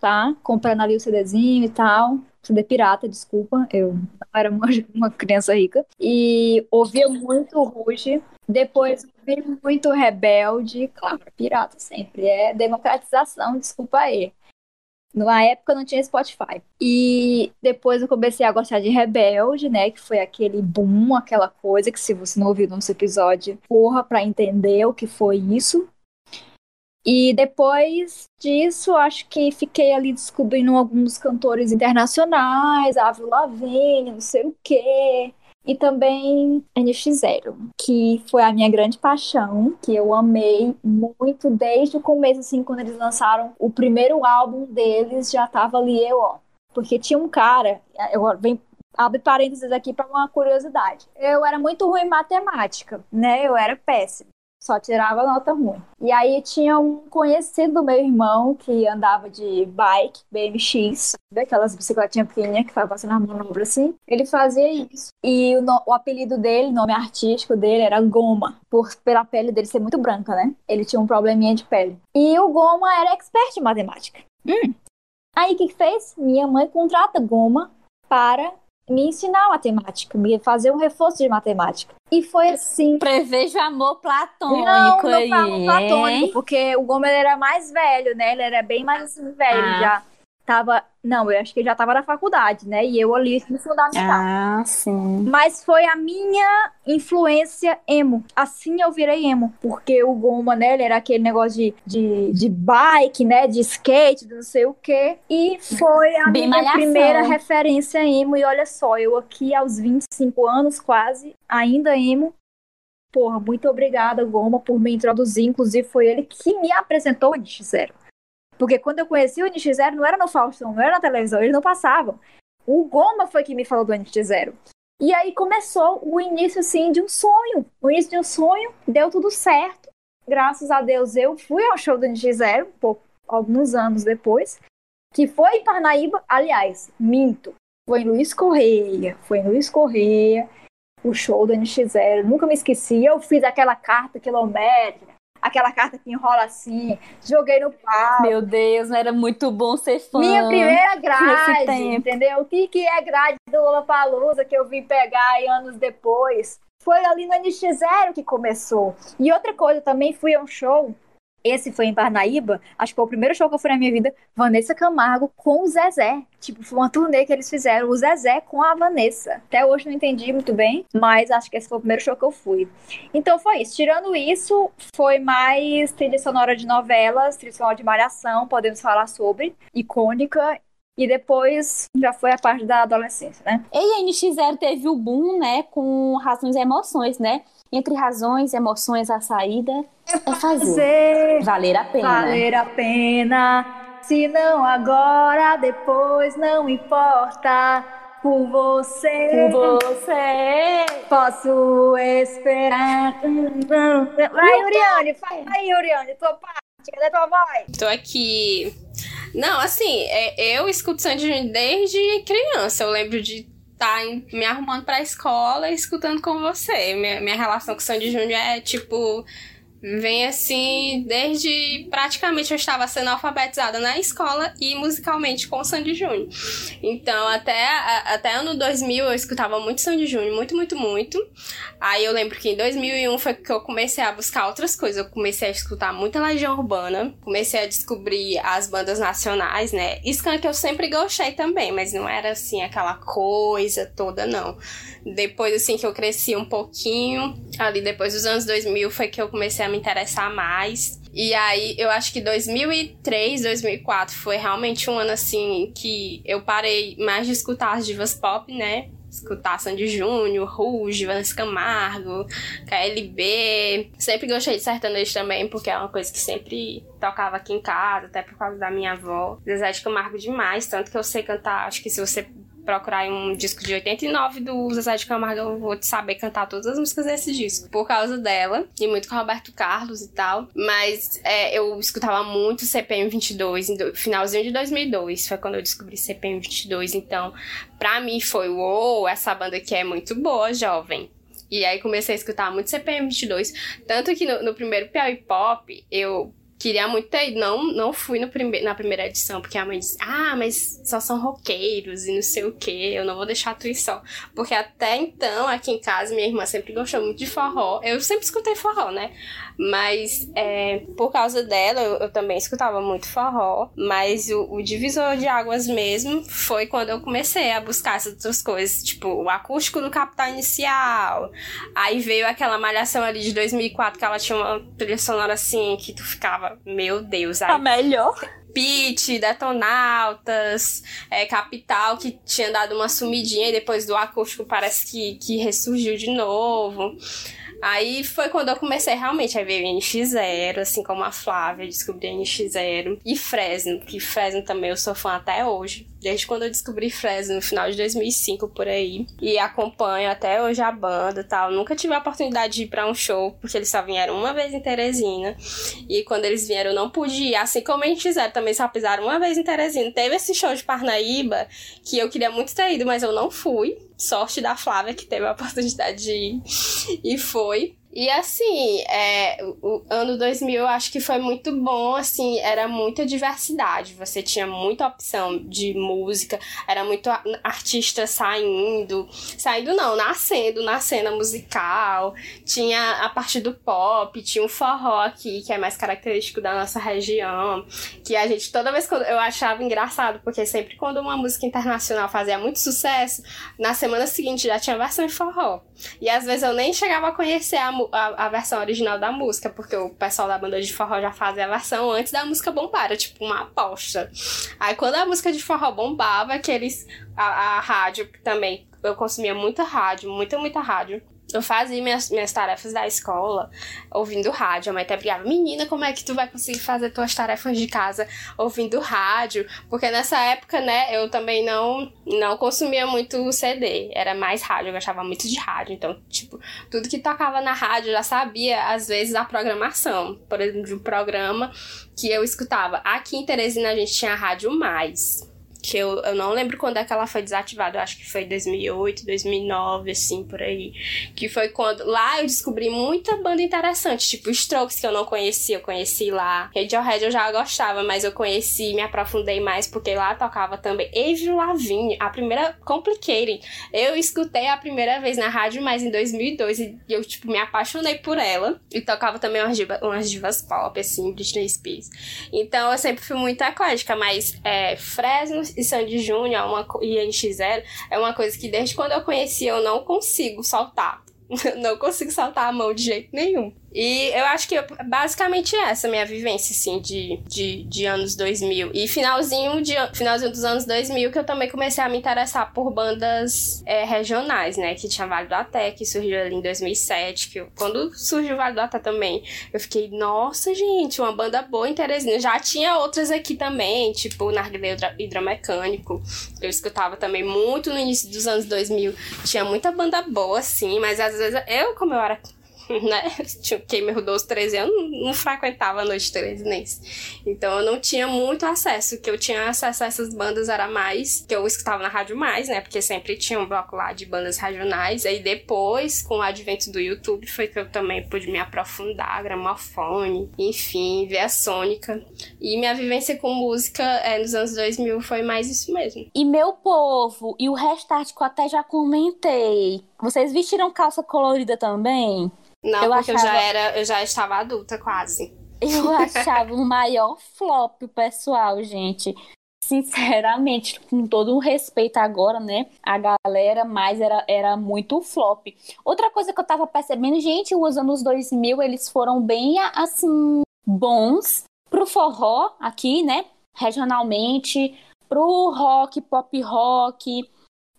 tá? Comprando ali o CDzinho e tal. CD pirata, desculpa. Eu era uma, uma criança rica. E ouvia muito Ruge. Depois ouvi muito Rebelde. Claro, pirata sempre. É democratização, desculpa aí. Na época não tinha Spotify. E depois eu comecei a gostar de Rebelde, né? Que foi aquele boom, aquela coisa que se você não ouviu no nosso episódio, porra pra entender o que foi isso. E depois disso, acho que fiquei ali descobrindo alguns cantores internacionais, Avril Lavigne, não sei o quê. E também NX0, que foi a minha grande paixão, que eu amei muito desde o começo, assim, quando eles lançaram o primeiro álbum deles, já tava ali eu, ó. Porque tinha um cara, eu abre parênteses aqui para uma curiosidade. Eu era muito ruim em matemática, né? Eu era péssima só tirava nota ruim. E aí tinha um conhecido do meu irmão que andava de bike, BMX, sabe? aquelas bicicletinhas pequenininhas que faz passando a manobra assim. Ele fazia isso. E o, no, o apelido dele, o nome artístico dele era Goma, por pela pele dele ser muito branca, né? Ele tinha um probleminha de pele. E o Goma era expert em matemática. Hum. Aí o que, que fez? Minha mãe contrata Goma para me ensinar matemática, me fazer um reforço de matemática. E foi assim. Prevejo amor platônico não, não aí. Não, platônico, porque o Gomes era mais velho, né? Ele era bem mais assim, velho ah. já tava. Não, eu acho que ele já tava na faculdade, né? E eu ali no fundamental. Ah, sim. Mas foi a minha influência emo. Assim eu virei emo. Porque o Goma, né? Ele era aquele negócio de, de, de bike, né? De skate, de não sei o quê. E foi a Bem minha malhação. primeira referência emo. E olha só, eu aqui aos 25 anos, quase, ainda emo. Porra, muito obrigada, Goma, por me introduzir. Inclusive, foi ele que me apresentou o NX0. Porque quando eu conheci o NX0, não era no Faustão, não era na televisão, eles não passavam. O Goma foi que me falou do NX0. E aí começou o início, assim, de um sonho. O início de um sonho, deu tudo certo. Graças a Deus, eu fui ao show do NX0, um pouco, alguns anos depois, que foi em Parnaíba. Aliás, minto. Foi em Luiz Correia. Foi em Luiz Correia, o show do NX0. Nunca me esqueci. Eu fiz aquela carta quilométrica aquela carta que enrola assim, joguei no pau. Meu Deus, era muito bom ser fã. Minha primeira grade, entendeu? O que, que é grade do Lollapalooza que eu vim pegar aí anos depois? Foi ali no NX0 que começou. E outra coisa, também fui a um show esse foi em Parnaíba, acho que foi o primeiro show que eu fui na minha vida, Vanessa Camargo com o Zezé. Tipo, foi uma turnê que eles fizeram, o Zezé com a Vanessa. Até hoje não entendi muito bem, mas acho que esse foi o primeiro show que eu fui. Então foi isso. Tirando isso, foi mais trilha sonora de novelas, trilha sonora de malhação, podemos falar sobre, icônica e depois já foi a parte da adolescência, né? E a NX0 teve o boom, né, com razões e emoções, né? Entre razões, emoções, a saída é fazer. fazer valer a pena. Valer a pena. Se não agora, depois não importa. Por você. Por você. Posso esperar. Vai, Uriane, vai, Uriane, tua parte. Cadê tua voz? Tô aqui. Não, assim, é, eu escuto Sandy desde criança. Eu lembro de tá me arrumando pra escola escutando com você. Minha, minha relação com o Sandy Júnior é tipo vem assim desde praticamente eu estava sendo alfabetizada na escola e musicalmente com Sandy Júnior. Então, até, até ano 2000 eu escutava muito Sandy Júnior, muito, muito, muito. Aí eu lembro que em 2001 foi que eu comecei a buscar outras coisas. Eu comecei a escutar muita Legião Urbana, comecei a descobrir as bandas nacionais, né? Skank eu sempre gostei também, mas não era assim aquela coisa toda, não. Depois, assim, que eu cresci um pouquinho, ali depois dos anos 2000 foi que eu comecei a me interessar mais. E aí, eu acho que 2003, 2004 foi realmente um ano, assim, que eu parei mais de escutar as divas pop, né? escutar Sandy Júnior, Rouge, Vanessa Camargo, KLB. Sempre gostei de sertanejo também, porque é uma coisa que sempre tocava aqui em casa, até por causa da minha avó. Zezé de Camargo demais, tanto que eu sei cantar, acho que se você procurar um disco de 89 do Zezé de Camargo, eu vou saber cantar todas as músicas desse disco. Por causa dela, e muito com Roberto Carlos e tal. Mas é, eu escutava muito CPM 22, no finalzinho de 2002. Foi quando eu descobri CPM 22. Então, pra mim foi, uou, essa banda aqui é muito boa, jovem. E aí comecei a escutar muito CPM 22. Tanto que no, no primeiro Piauí Pop, eu Queria muito ter ido. Não, não fui no prime na primeira edição, porque a mãe disse: Ah, mas só são roqueiros e não sei o que. Eu não vou deixar tu ir só. Porque até então, aqui em casa, minha irmã sempre gostou muito de forró. Eu sempre escutei forró, né? Mas é, por causa dela, eu, eu, também escutava muito forró. Mas o, o, divisor de águas mesmo foi quando eu comecei a buscar essas outras coisas, tipo o acústico do Capital Inicial. Aí veio aquela malhação ali de 2004 que ela tinha uma trilha sonora assim que tu ficava, meu Deus. Aí, a melhor. Pitch, Detonautas, é, Capital, que tinha dado uma sumidinha e depois do acústico parece que, que ressurgiu de novo. Aí foi quando eu comecei realmente a ver NX0, assim como a Flávia, descobri NX0 e Fresno, que Fresno também eu sou fã até hoje. Desde quando eu descobri Fresno, no final de 2005, por aí. E acompanho até hoje a banda tal. Nunca tive a oportunidade de ir pra um show, porque eles só vieram uma vez em Teresina. E quando eles vieram, eu não pude ir. Assim como a NX0 também só pisaram uma vez em Teresina. Teve esse show de Parnaíba, que eu queria muito ter ido, mas eu não fui sorte da Flávia que teve a oportunidade de ir e foi. E assim, é, o ano 2000 eu acho que foi muito bom, assim, era muita diversidade. Você tinha muita opção de música, era muito artista saindo, saindo não, nascendo na cena musical. Tinha a parte do pop, tinha o forró aqui, que é mais característico da nossa região, que a gente toda vez que eu achava engraçado, porque sempre quando uma música internacional fazia muito sucesso, na semana seguinte já tinha versão em forró. E às vezes eu nem chegava a conhecer a, a, a, versão original da música, porque o pessoal da banda de forró já fazia a versão antes da música bombar, era tipo uma aposta. Aí quando a música de forró bombava, que eles. A, a rádio também. Eu consumia muita rádio, muita, muita rádio eu fazia minhas, minhas tarefas da escola ouvindo rádio. A mãe até brigava, menina, como é que tu vai conseguir fazer tuas tarefas de casa ouvindo rádio? Porque nessa época, né, eu também não, não consumia muito CD, era mais rádio, eu gostava muito de rádio. Então, tipo, tudo que tocava na rádio eu já sabia, às vezes, a programação. Por exemplo, de um programa que eu escutava. Aqui em Teresina a gente tinha a Rádio Mais que eu, eu não lembro quando é que ela foi desativada, eu acho que foi 2008, 2009, assim, por aí. Que foi quando. Lá eu descobri muita banda interessante, tipo Strokes, que eu não conhecia, eu conheci lá. Radiohead eu já gostava, mas eu conheci, me aprofundei mais, porque lá tocava também Avril Lavigne, a primeira Complicating. Eu escutei a primeira vez na rádio, mas em 2002, e eu, tipo, me apaixonei por ela. E tocava também umas, diva, umas divas pop, assim, Britney Spears. Então eu sempre fui muito eclética, mas é, Fresno e Sandy Júnior uma, e NX0 é uma coisa que desde quando eu conheci eu não consigo soltar. não consigo soltar a mão de jeito nenhum. E eu acho que eu, basicamente é essa minha vivência, assim, de, de, de anos 2000. E finalzinho, de, finalzinho dos anos 2000 que eu também comecei a me interessar por bandas é, regionais, né? Que tinha Vale do Até, que surgiu ali em 2007. Que eu, quando surgiu o Vale do Até também, eu fiquei, nossa, gente, uma banda boa em Teresina. Já tinha outras aqui também, tipo o Narguilé Hidromecânico. Eu escutava também muito no início dos anos 2000. Tinha muita banda boa, assim, mas às vezes eu, como eu era né? Quem me rodou os 13 anos não frequentava a noite 13 nem. Então eu não tinha muito acesso. O que eu tinha acesso a essas bandas era mais que eu escutava na rádio mais, né? Porque sempre tinha um bloco lá de bandas regionais. Aí depois, com o advento do YouTube, foi que eu também pude me aprofundar, gramofone, enfim, ver a Sônica. E minha vivência com música é, nos anos 2000 foi mais isso mesmo. E meu povo, e o restart que eu até já comentei. Vocês vestiram calça colorida também? Não, eu porque achava... eu já era, eu já estava adulta quase. Eu achava o maior flop pessoal, gente. Sinceramente, com todo o respeito agora, né? A galera mais era, era muito flop. Outra coisa que eu tava percebendo, gente, os anos 2000, eles foram bem, assim, bons pro forró aqui, né? Regionalmente, pro rock, pop rock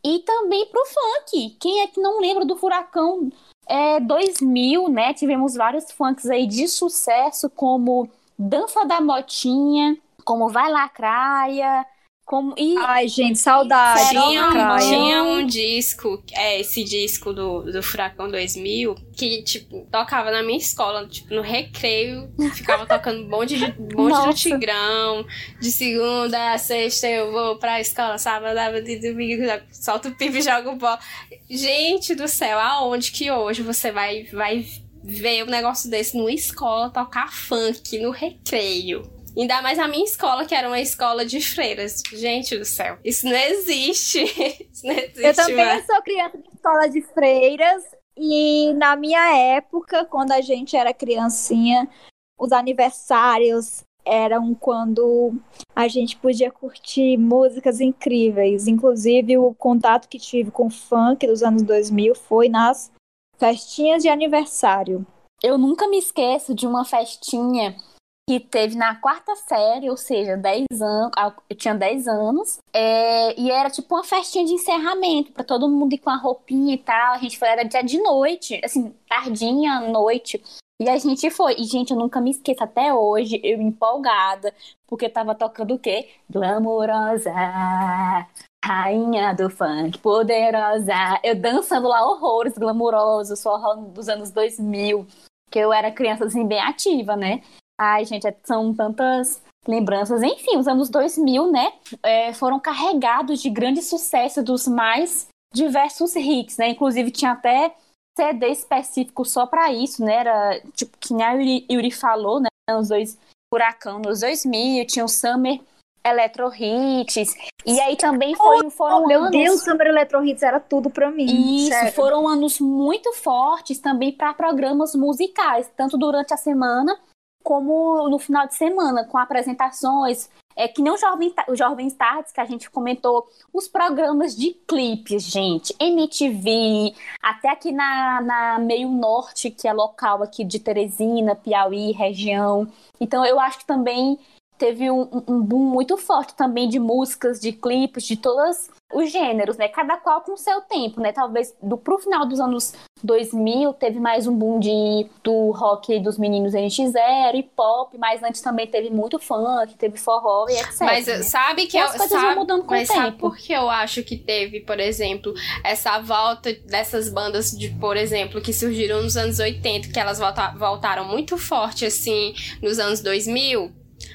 e também pro funk. Quem é que não lembra do Furacão é, 2000, né, tivemos vários funks aí de sucesso, como Dança da Motinha, como Vai Lacraia, como... E... Ai, gente, saudade. Tinha, tinha um disco, é, esse disco do, do Furacão 2000, que, tipo, tocava na minha escola, tipo, no recreio, ficava tocando bonde de, bonde do Tigrão, de segunda a sexta eu vou pra escola, sábado, sábado domingo, solta o pipi e joga o pó. Gente do céu, aonde que hoje você vai, vai ver um negócio desse numa escola tocar funk no recreio. Ainda mais a minha escola, que era uma escola de freiras. Gente do céu, isso não existe. Isso não existe Eu também mais. sou criança de escola de freiras e na minha época, quando a gente era criancinha, os aniversários eram quando a gente podia curtir músicas incríveis. Inclusive, o contato que tive com o funk dos anos 2000 foi nas festinhas de aniversário. Eu nunca me esqueço de uma festinha que teve na quarta série, ou seja, 10 anos, eu tinha 10 anos, é, e era tipo uma festinha de encerramento, para todo mundo ir com a roupinha e tal. A gente foi, era dia de noite, assim, tardinha, noite. E a gente foi. E, gente, eu nunca me esqueço até hoje, eu empolgada, porque tava tocando o quê? Glamourosa, rainha do funk, poderosa. Eu dançando lá horrores, glamourosos, forró dos anos 2000, que eu era criança, assim, bem ativa, né? Ai, gente, é- são tantas lembranças. Enfim, os anos 2000, né, é, foram carregados de grande sucesso dos mais diversos hits, né? Inclusive tinha até CD específico só para isso, né? Era tipo que a Yuri, Yuri falou, né? Nos dois Furacão nos 2000, tinha o Summer Electro Hits. E aí também foi, foram Oh, meu anos Deus, Summer Electro Hits era tudo pra mim. isso, sério. foram anos muito fortes também para programas musicais, tanto durante a semana como no final de semana, com apresentações, é que nem o Jovem, o Jovem que a gente comentou, os programas de clipes, gente, MTV, até aqui na, na Meio Norte, que é local aqui de Teresina, Piauí, região. Então eu acho que também teve um, um- boom muito forte também de músicas, de clipes, de todos os gêneros, né? Cada qual com o seu tempo, né? Talvez do, pro final dos anos 2000 teve mais um boom de, do rock dos meninos NX0 e pop, mas antes também teve muito funk, teve forró e etc. Mas né? sabe que E eu, as coisas vão sabe, mudando com mas o sabe tempo. por que eu acho que teve, por exemplo, essa volta dessas bandas de, por exemplo, que surgiram nos anos 80, que elas volta- voltaram muito forte assim nos anos 2000?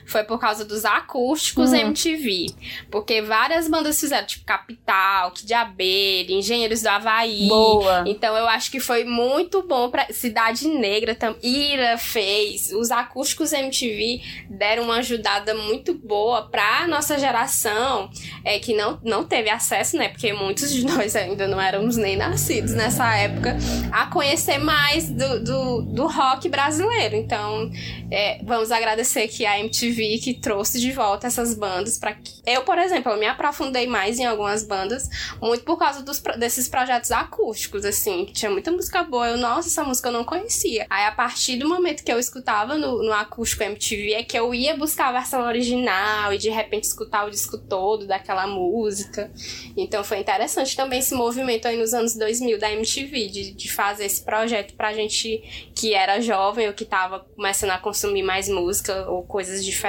Foi por causa dos acústicos Hum. MTV. Porque várias bandas fizeram, tipo Capital, Kid Abelha, Engenheiros do Havaí. Boa. Então eu acho que foi muito bom pra Cidade Negra também. Ira fez. Os acústicos MTV deram uma ajudada muito boa pra nossa geração, é, que não, não teve acesso, né? Porque muitos de nós ainda não éramos nem nascidos nessa época, a conhecer mais do, do, do rock brasileiro. Então, é, vamos agradecer aqui a MTV que trouxe de volta essas bandas para que eu, por exemplo, eu me aprofundei mais em algumas bandas muito por causa dos, desses projetos acústicos, assim, que tinha muita música boa. Eu, nossa, essa música eu não conhecia. Aí, a partir do momento que eu escutava no, no acústico MTV, é que eu ia buscar a versão original e de repente escutar o disco todo daquela música. Então, foi interessante também esse movimento aí nos anos 2000 da MTV, de, de fazer esse projeto pra gente que era jovem ou que tava começando a consumir mais música ou coisas diferentes,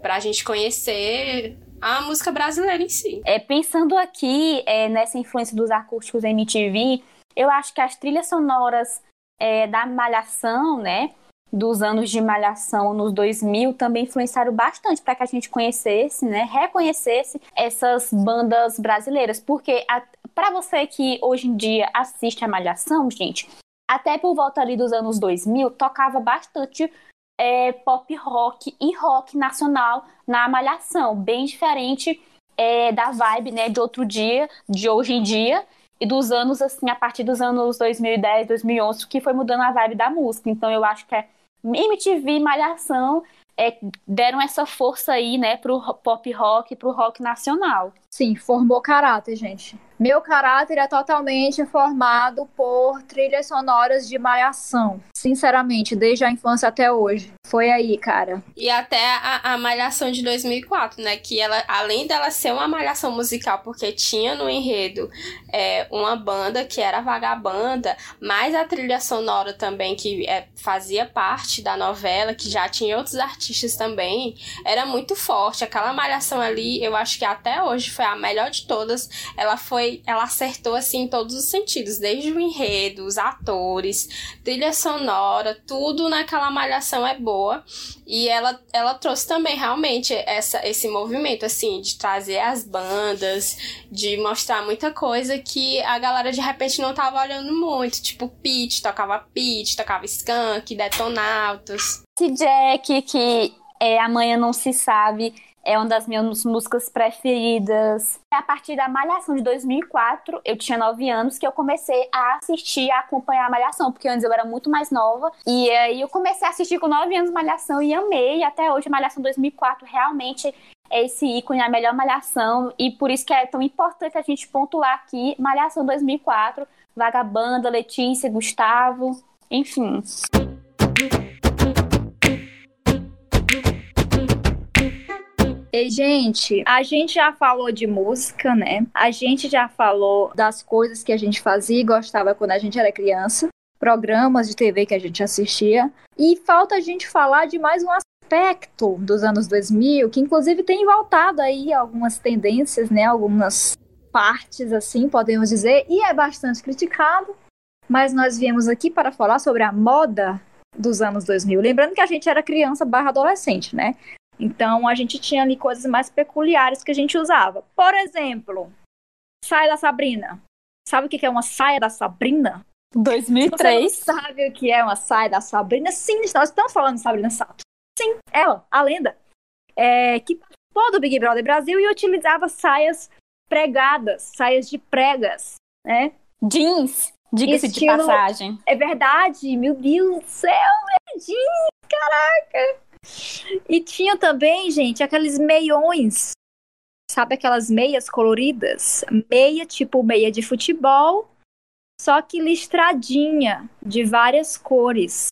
pra gente conhecer a música brasileira em si. É, pensando aqui é, nessa influência dos acústicos MTV, eu acho que as trilhas sonoras é, da Malhação, né, dos anos de Malhação nos 2000, também influenciaram bastante para que a gente conhecesse, né, reconhecesse essas bandas brasileiras. Porque para você que hoje em dia assiste a Malhação, gente, até por volta ali dos anos 2000, tocava bastante é, pop rock e rock nacional na Malhação, bem diferente é, da vibe, né, de outro dia, de hoje em dia, e dos anos, assim, a partir dos anos 2010, 2011, que foi mudando a vibe da música. Então, eu acho que é MTV e Malhação é, deram essa força aí, né, pro pop rock pro rock nacional. Sim, formou caráter, gente. Meu caráter é totalmente formado por trilhas sonoras de malhação. Sinceramente, desde a infância até hoje. Foi aí, cara. E até a, a Malhação de 2004, né? Que ela, além dela ser uma malhação musical, porque tinha no enredo é, uma banda que era Vagabanda, mas a trilha sonora também, que é, fazia parte da novela, que já tinha outros artistas também, era muito forte. Aquela malhação ali, eu acho que até hoje foi a melhor de todas. Ela foi, ela acertou assim em todos os sentidos, desde o enredo, os atores, trilha sonora, tudo naquela malhação é boa. E ela, ela trouxe também realmente essa, esse movimento, assim, de trazer as bandas, de mostrar muita coisa que a galera de repente não tava olhando muito. Tipo, Pete, tocava Pete, tocava Skunk, Detonautas. Esse Jack, que é Amanhã Não Se Sabe, é uma das minhas músicas preferidas. A partir da Malhação de 2004, eu tinha 9 anos, que eu comecei a assistir, a acompanhar a Malhação, porque antes eu era muito mais nova. E aí eu comecei a assistir com 9 anos Malhação e amei. Até hoje, Malhação 2004 realmente é esse ícone, a melhor Malhação. E por isso que é tão importante a gente pontuar aqui Malhação 2004, Vagabanda, Letícia, Gustavo, enfim. E, gente, a gente já falou de música, né? A gente já falou das coisas que a gente fazia e gostava quando a gente era criança, programas de TV que a gente assistia. E falta a gente falar de mais um aspecto dos anos 2000, que inclusive tem voltado aí algumas tendências, né? Algumas partes, assim, podemos dizer, e é bastante criticado. Mas nós viemos aqui para falar sobre a moda dos anos 2000. Lembrando que a gente era criança barra adolescente, né? Então a gente tinha ali coisas mais peculiares que a gente usava. Por exemplo, saia da Sabrina. Sabe o que é uma saia da Sabrina? 2003. Você não sabe o que é uma saia da Sabrina? Sim, nós estamos falando de Sabrina Sato. Sim, ela, a lenda. É, que participou do Big Brother Brasil e utilizava saias pregadas, saias de pregas, né? Jeans, diga-se de passagem. É verdade, meu Deus do céu, é jeans, caraca! E tinha também, gente, aqueles meiões. Sabe aquelas meias coloridas? Meia, tipo meia de futebol, só que listradinha, de várias cores.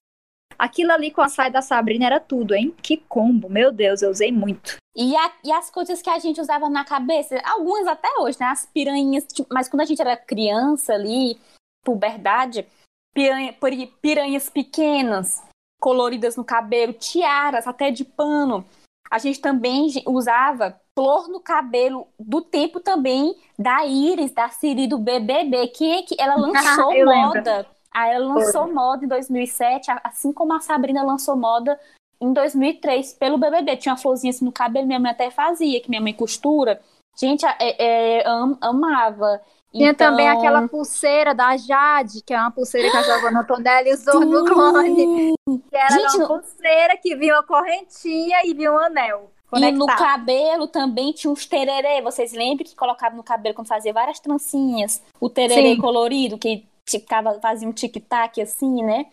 Aquilo ali com a saia da Sabrina era tudo, hein? Que combo, meu Deus, eu usei muito. E, a, e as coisas que a gente usava na cabeça, algumas até hoje, né? As piranhas, tipo, mas quando a gente era criança ali, puberdade, piranha, piranhas pequenas, coloridas no cabelo, tiaras até de pano. A gente também usava flor no cabelo do tempo também da Iris, da Siri do BBB, que, é que ela lançou moda. Aí ela lançou Foi. moda em 2007, assim como a Sabrina lançou moda em 2003 pelo BBB. Tinha uma florzinha assim no cabelo, minha mãe até fazia, que minha mãe costura. Gente, é, é, am, amava. Tinha então... também aquela pulseira da Jade, que é uma pulseira que a Giovanna Tonelli usou Sim. no clone. Que era Gente, uma pulseira que vinha uma correntinha e vinha um anel. Conectado. E no cabelo também tinha uns tererê. Vocês lembram que colocavam no cabelo quando fazia várias trancinhas? O tererê Sim. colorido, que ficava, fazia um tic-tac assim, né?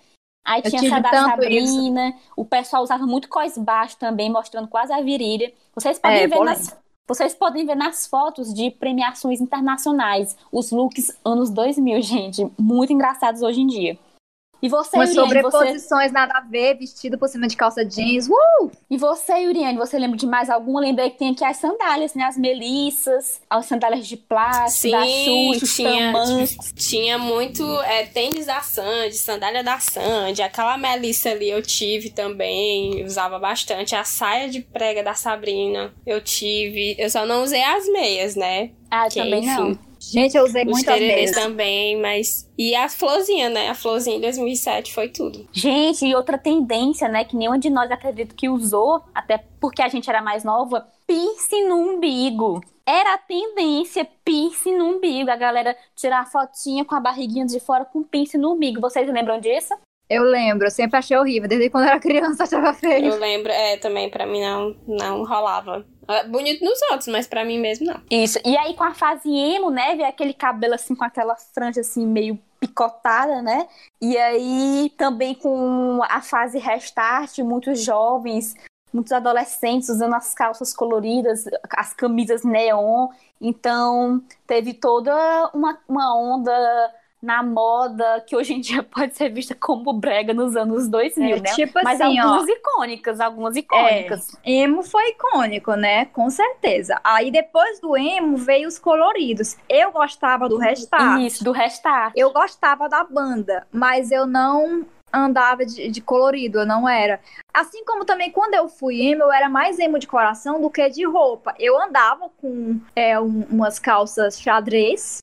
Aí Eu tinha essa da Sabrina. Isso. O pessoal usava muito cós baixo também, mostrando quase a virilha. Vocês podem é, ver nas, vocês podem ver nas fotos de premiações internacionais os looks anos 2000, gente, muito engraçados hoje em dia. E você, Umas Yuriane, sobreposições você... nada a ver, vestido por cima de calça jeans. Uh! E você, Yuriane, você lembra de mais alguma? Lembrei que tem aqui as sandálias, né? As melissas, as sandálias de plástico, Sim, da tinha, tinha muito é, tênis da Sandy, sandália da Sandy, aquela melissa ali eu tive também, usava bastante. A saia de prega da Sabrina eu tive. Eu só não usei as meias, né? Ah, que, também enfim, não. Gente, eu usei muito as também, mas... E a florzinha, né? A florzinha em 2007 foi tudo. Gente, e outra tendência, né? Que nenhuma de nós acredito que usou, até porque a gente era mais nova, piercing no umbigo. Era a tendência piercing no umbigo. A galera tirar a fotinha com a barriguinha de fora com piercing no umbigo. Vocês lembram disso? Eu lembro, eu sempre achei horrível. Desde quando eu era criança, achava feio. Eu lembro, é, também pra mim não, não rolava. É bonito nos outros, mas para mim mesmo não. Isso. E aí com a fase emo, né, ver aquele cabelo assim com aquela franja assim meio picotada, né? E aí também com a fase restart, muitos jovens, muitos adolescentes usando as calças coloridas, as camisas neon. Então teve toda uma, uma onda na moda que hoje em dia pode ser vista como brega nos anos 2000, é, né? Tipo Mas assim, algumas ó, icônicas, algumas icônicas. É, emo foi icônico, né? Com certeza. Aí depois do emo veio os coloridos. Eu gostava do Restart. Isso, do Restart. Eu gostava da banda, mas eu não andava de, de, colorido, eu não era. Assim como também quando eu fui emo, eu era mais emo de coração do que de roupa. Eu andava com é, um, umas calças xadrez,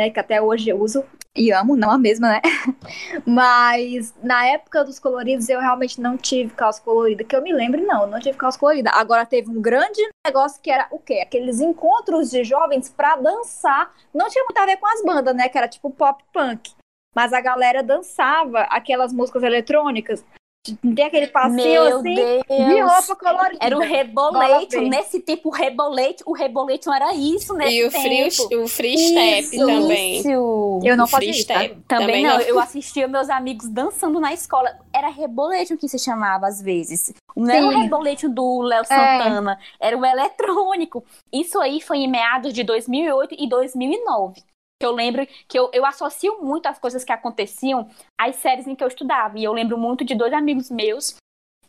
né, que até hoje eu uso e amo, não a mesma, né? Mas na época dos coloridos eu realmente não tive calça colorida, que eu me lembro, não, não tive calça colorida. Agora teve um grande negócio que era o quê? Aqueles encontros de jovens para dançar. Não tinha muito a ver com as bandas, né? Que era tipo pop punk. Mas a galera dançava aquelas músicas eletrônicas. Tem aquele passeio Meu assim Deus. de roupa colorida. Era o rebolete. Nesse tempo, o rebolete, o rebolete não era isso, né? E o free, o free step isso, também. Isso. Eu não fazia isso. Tá? Também, também não. não. Eu assistia meus amigos dançando na escola. Era rebolete o que se chamava às vezes. Não era o rebolete do Léo é. Santana, é. era o eletrônico. Isso aí foi em meados de 2008 e 2009 que eu lembro que eu, eu associo muito as coisas que aconteciam às séries em que eu estudava. E eu lembro muito de dois amigos meus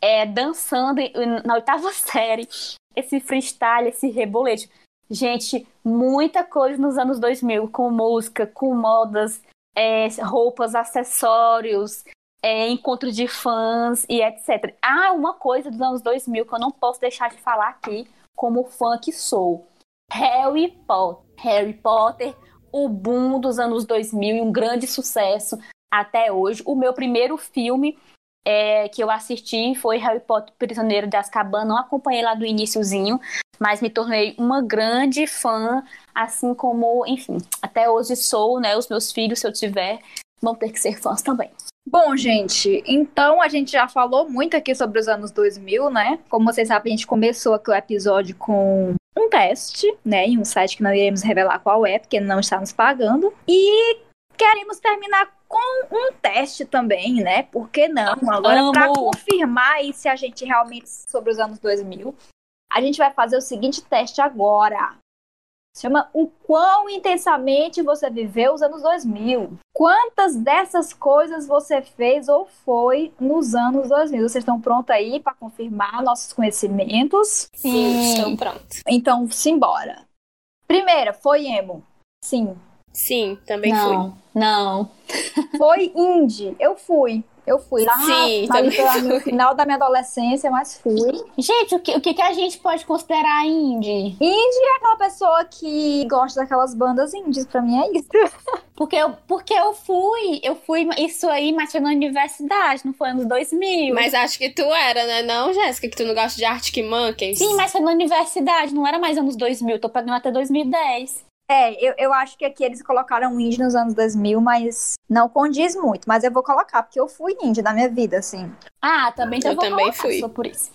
é, dançando na oitava série esse freestyle, esse rebolete. Gente, muita coisa nos anos 2000, com música, com modas, é, roupas, acessórios, é, encontro de fãs e etc. Ah, uma coisa dos anos 2000 que eu não posso deixar de falar aqui, como fã que sou. Harry Potter. Harry Potter o boom dos anos 2000 e um grande sucesso até hoje. O meu primeiro filme é, que eu assisti foi Harry Potter Prisioneiro de Azkaban. Não acompanhei lá do iníciozinho, mas me tornei uma grande fã, assim como, enfim, até hoje sou, né? Os meus filhos, se eu tiver, vão ter que ser fãs também. Bom, gente, então a gente já falou muito aqui sobre os anos 2000, né? Como vocês sabem, a gente começou aqui o episódio com um teste, né, em um site que não iremos revelar qual é, porque não está nos pagando. E queremos terminar com um teste também, né? Por que não? Agora, para confirmar aí se a gente realmente sobre os anos 2000, a gente vai fazer o seguinte teste agora. Se chama O Quão Intensamente Você Viveu os Anos 2000. Quantas dessas coisas você fez ou foi nos anos 2000? Vocês estão prontos aí para confirmar nossos conhecimentos? Sim, estou pronto. Então, simbora. Primeira, foi emo. Sim. Sim, também não, fui. Não. Foi indie. Eu fui. Eu fui lá Sim, no final da minha adolescência, mas fui. Gente, o que, o que, a gente pode considerar indie? Indie é aquela pessoa que gosta daquelas bandas indies, pra mim é isso. Porque eu, porque eu fui, eu fui isso aí, mas foi na universidade, não foi anos 2000. Mas acho que tu era, né? Não, Jéssica, que tu não gosta de Arctic Monkeys. Sim, mas foi na universidade, não era mais anos 2000, tô pagando até 2010. É, eu, eu acho que aqui eles colocaram indie nos anos 2000, mas não condiz muito. Mas eu vou colocar, porque eu fui indie na minha vida, assim. Ah, também então eu, eu também fui. Só por isso.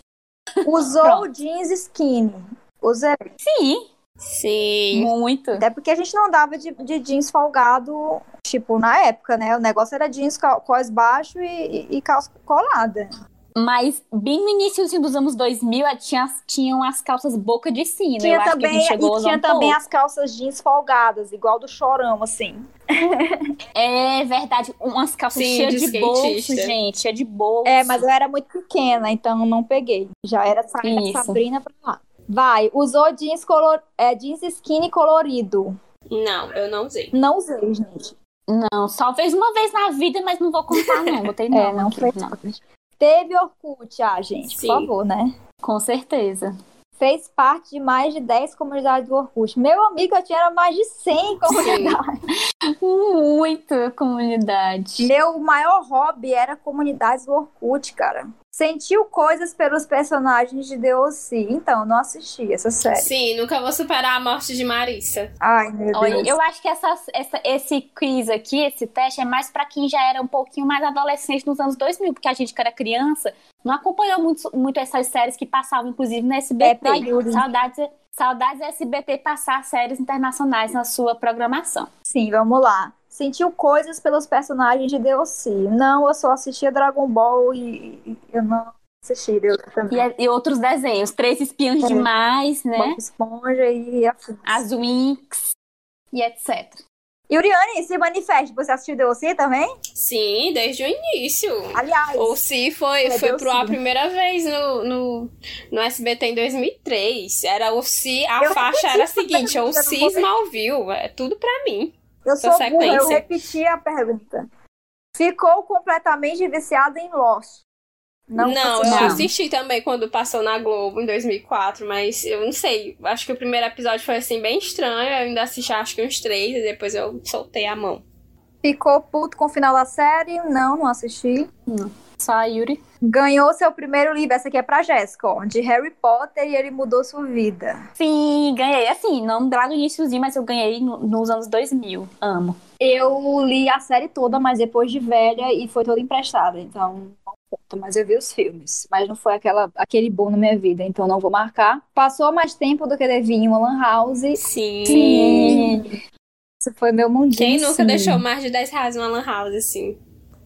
Usou jeans skinny. Usei. Sim. Sim. Muito. Até porque a gente não dava de, de jeans folgado, tipo, na época, né? O negócio era jeans cós baixo e, e, e calça colada. Mas bem no início dos anos 2000, tinha, tinham as calças boca de sino. Tinha também, e tinha também as calças jeans folgadas, igual do chorão, assim. é verdade, umas calças Sim, cheias de, de bolso, gente, cheia de bolso. É, mas eu era muito pequena, então não peguei. Já era sair da Sabrina pra lá. Vai, usou jeans, color... é, jeans skinny colorido. Não, eu não usei. Não usei, gente. Não, só fez uma vez na vida, mas não vou contar, não. Botei não. é, não aqui, foi. Não. Teve Orkut, ah, gente, Sim. por favor, né? Com certeza. Fez parte de mais de 10 comunidades do Orkut. Meu amigo, eu tinha mais de 100 comunidades. Muita comunidade. Meu maior hobby era comunidades do Orkut, cara. Sentiu coisas pelos personagens de DLC. Então, não assisti essa série. Sim, nunca vou superar a morte de Marissa. Ai, meu Deus. Olha, eu acho que essa, essa, esse quiz aqui, esse teste, é mais para quem já era um pouquinho mais adolescente nos anos 2000, porque a gente que era criança não acompanhou muito, muito essas séries que passavam, inclusive, no SBT. É saudades, saudades SBT passar séries internacionais na sua programação. Sim, vamos lá sentiu coisas pelos personagens de DLC. Não, eu só assistia Dragon Ball e, eu não assisti eu também. E, e, outros desenhos, Três Espiões é. Demais, né? Bob Esponja e As Winx e etc. Yuriane, se manifeste. Você assistiu DLC também? Sim, desde o início. Aliás. O Si foi, foi pro a primeira vez no, no, no SBT em 2003. Era o Si, a eu faixa era a seguinte: o Si Smallville. É tudo pra mim. Eu sou burra, eu repeti a pergunta. Ficou completamente viciada em Lost. Não, Não, eu não. assisti também quando passou na Globo em 2004, mas eu não sei. Acho que o primeiro episódio foi assim bem estranho. Eu ainda assisti acho que uns três e depois eu soltei a mão. Ficou puto com o final da série? Não, não assisti. Só a Yuri. Ganhou seu primeiro livro, essa aqui é pra Jéssica, ó, de Harry Potter e ele mudou sua vida. Sim, ganhei. Assim, não lá no iníciozinho, mas eu ganhei no- nos anos 2000. Amo. Eu li a série toda, mas depois de velha e foi toda emprestada, então não conta, mas eu vi os filmes. Mas não foi aquela, aquele boom na minha vida, então não vou marcar. Passou mais tempo do que devia em uma lan house. Sim. Sim. Isso foi meu mundinho. Quem nunca sim. deixou mais de 10 reais numa lan house, assim?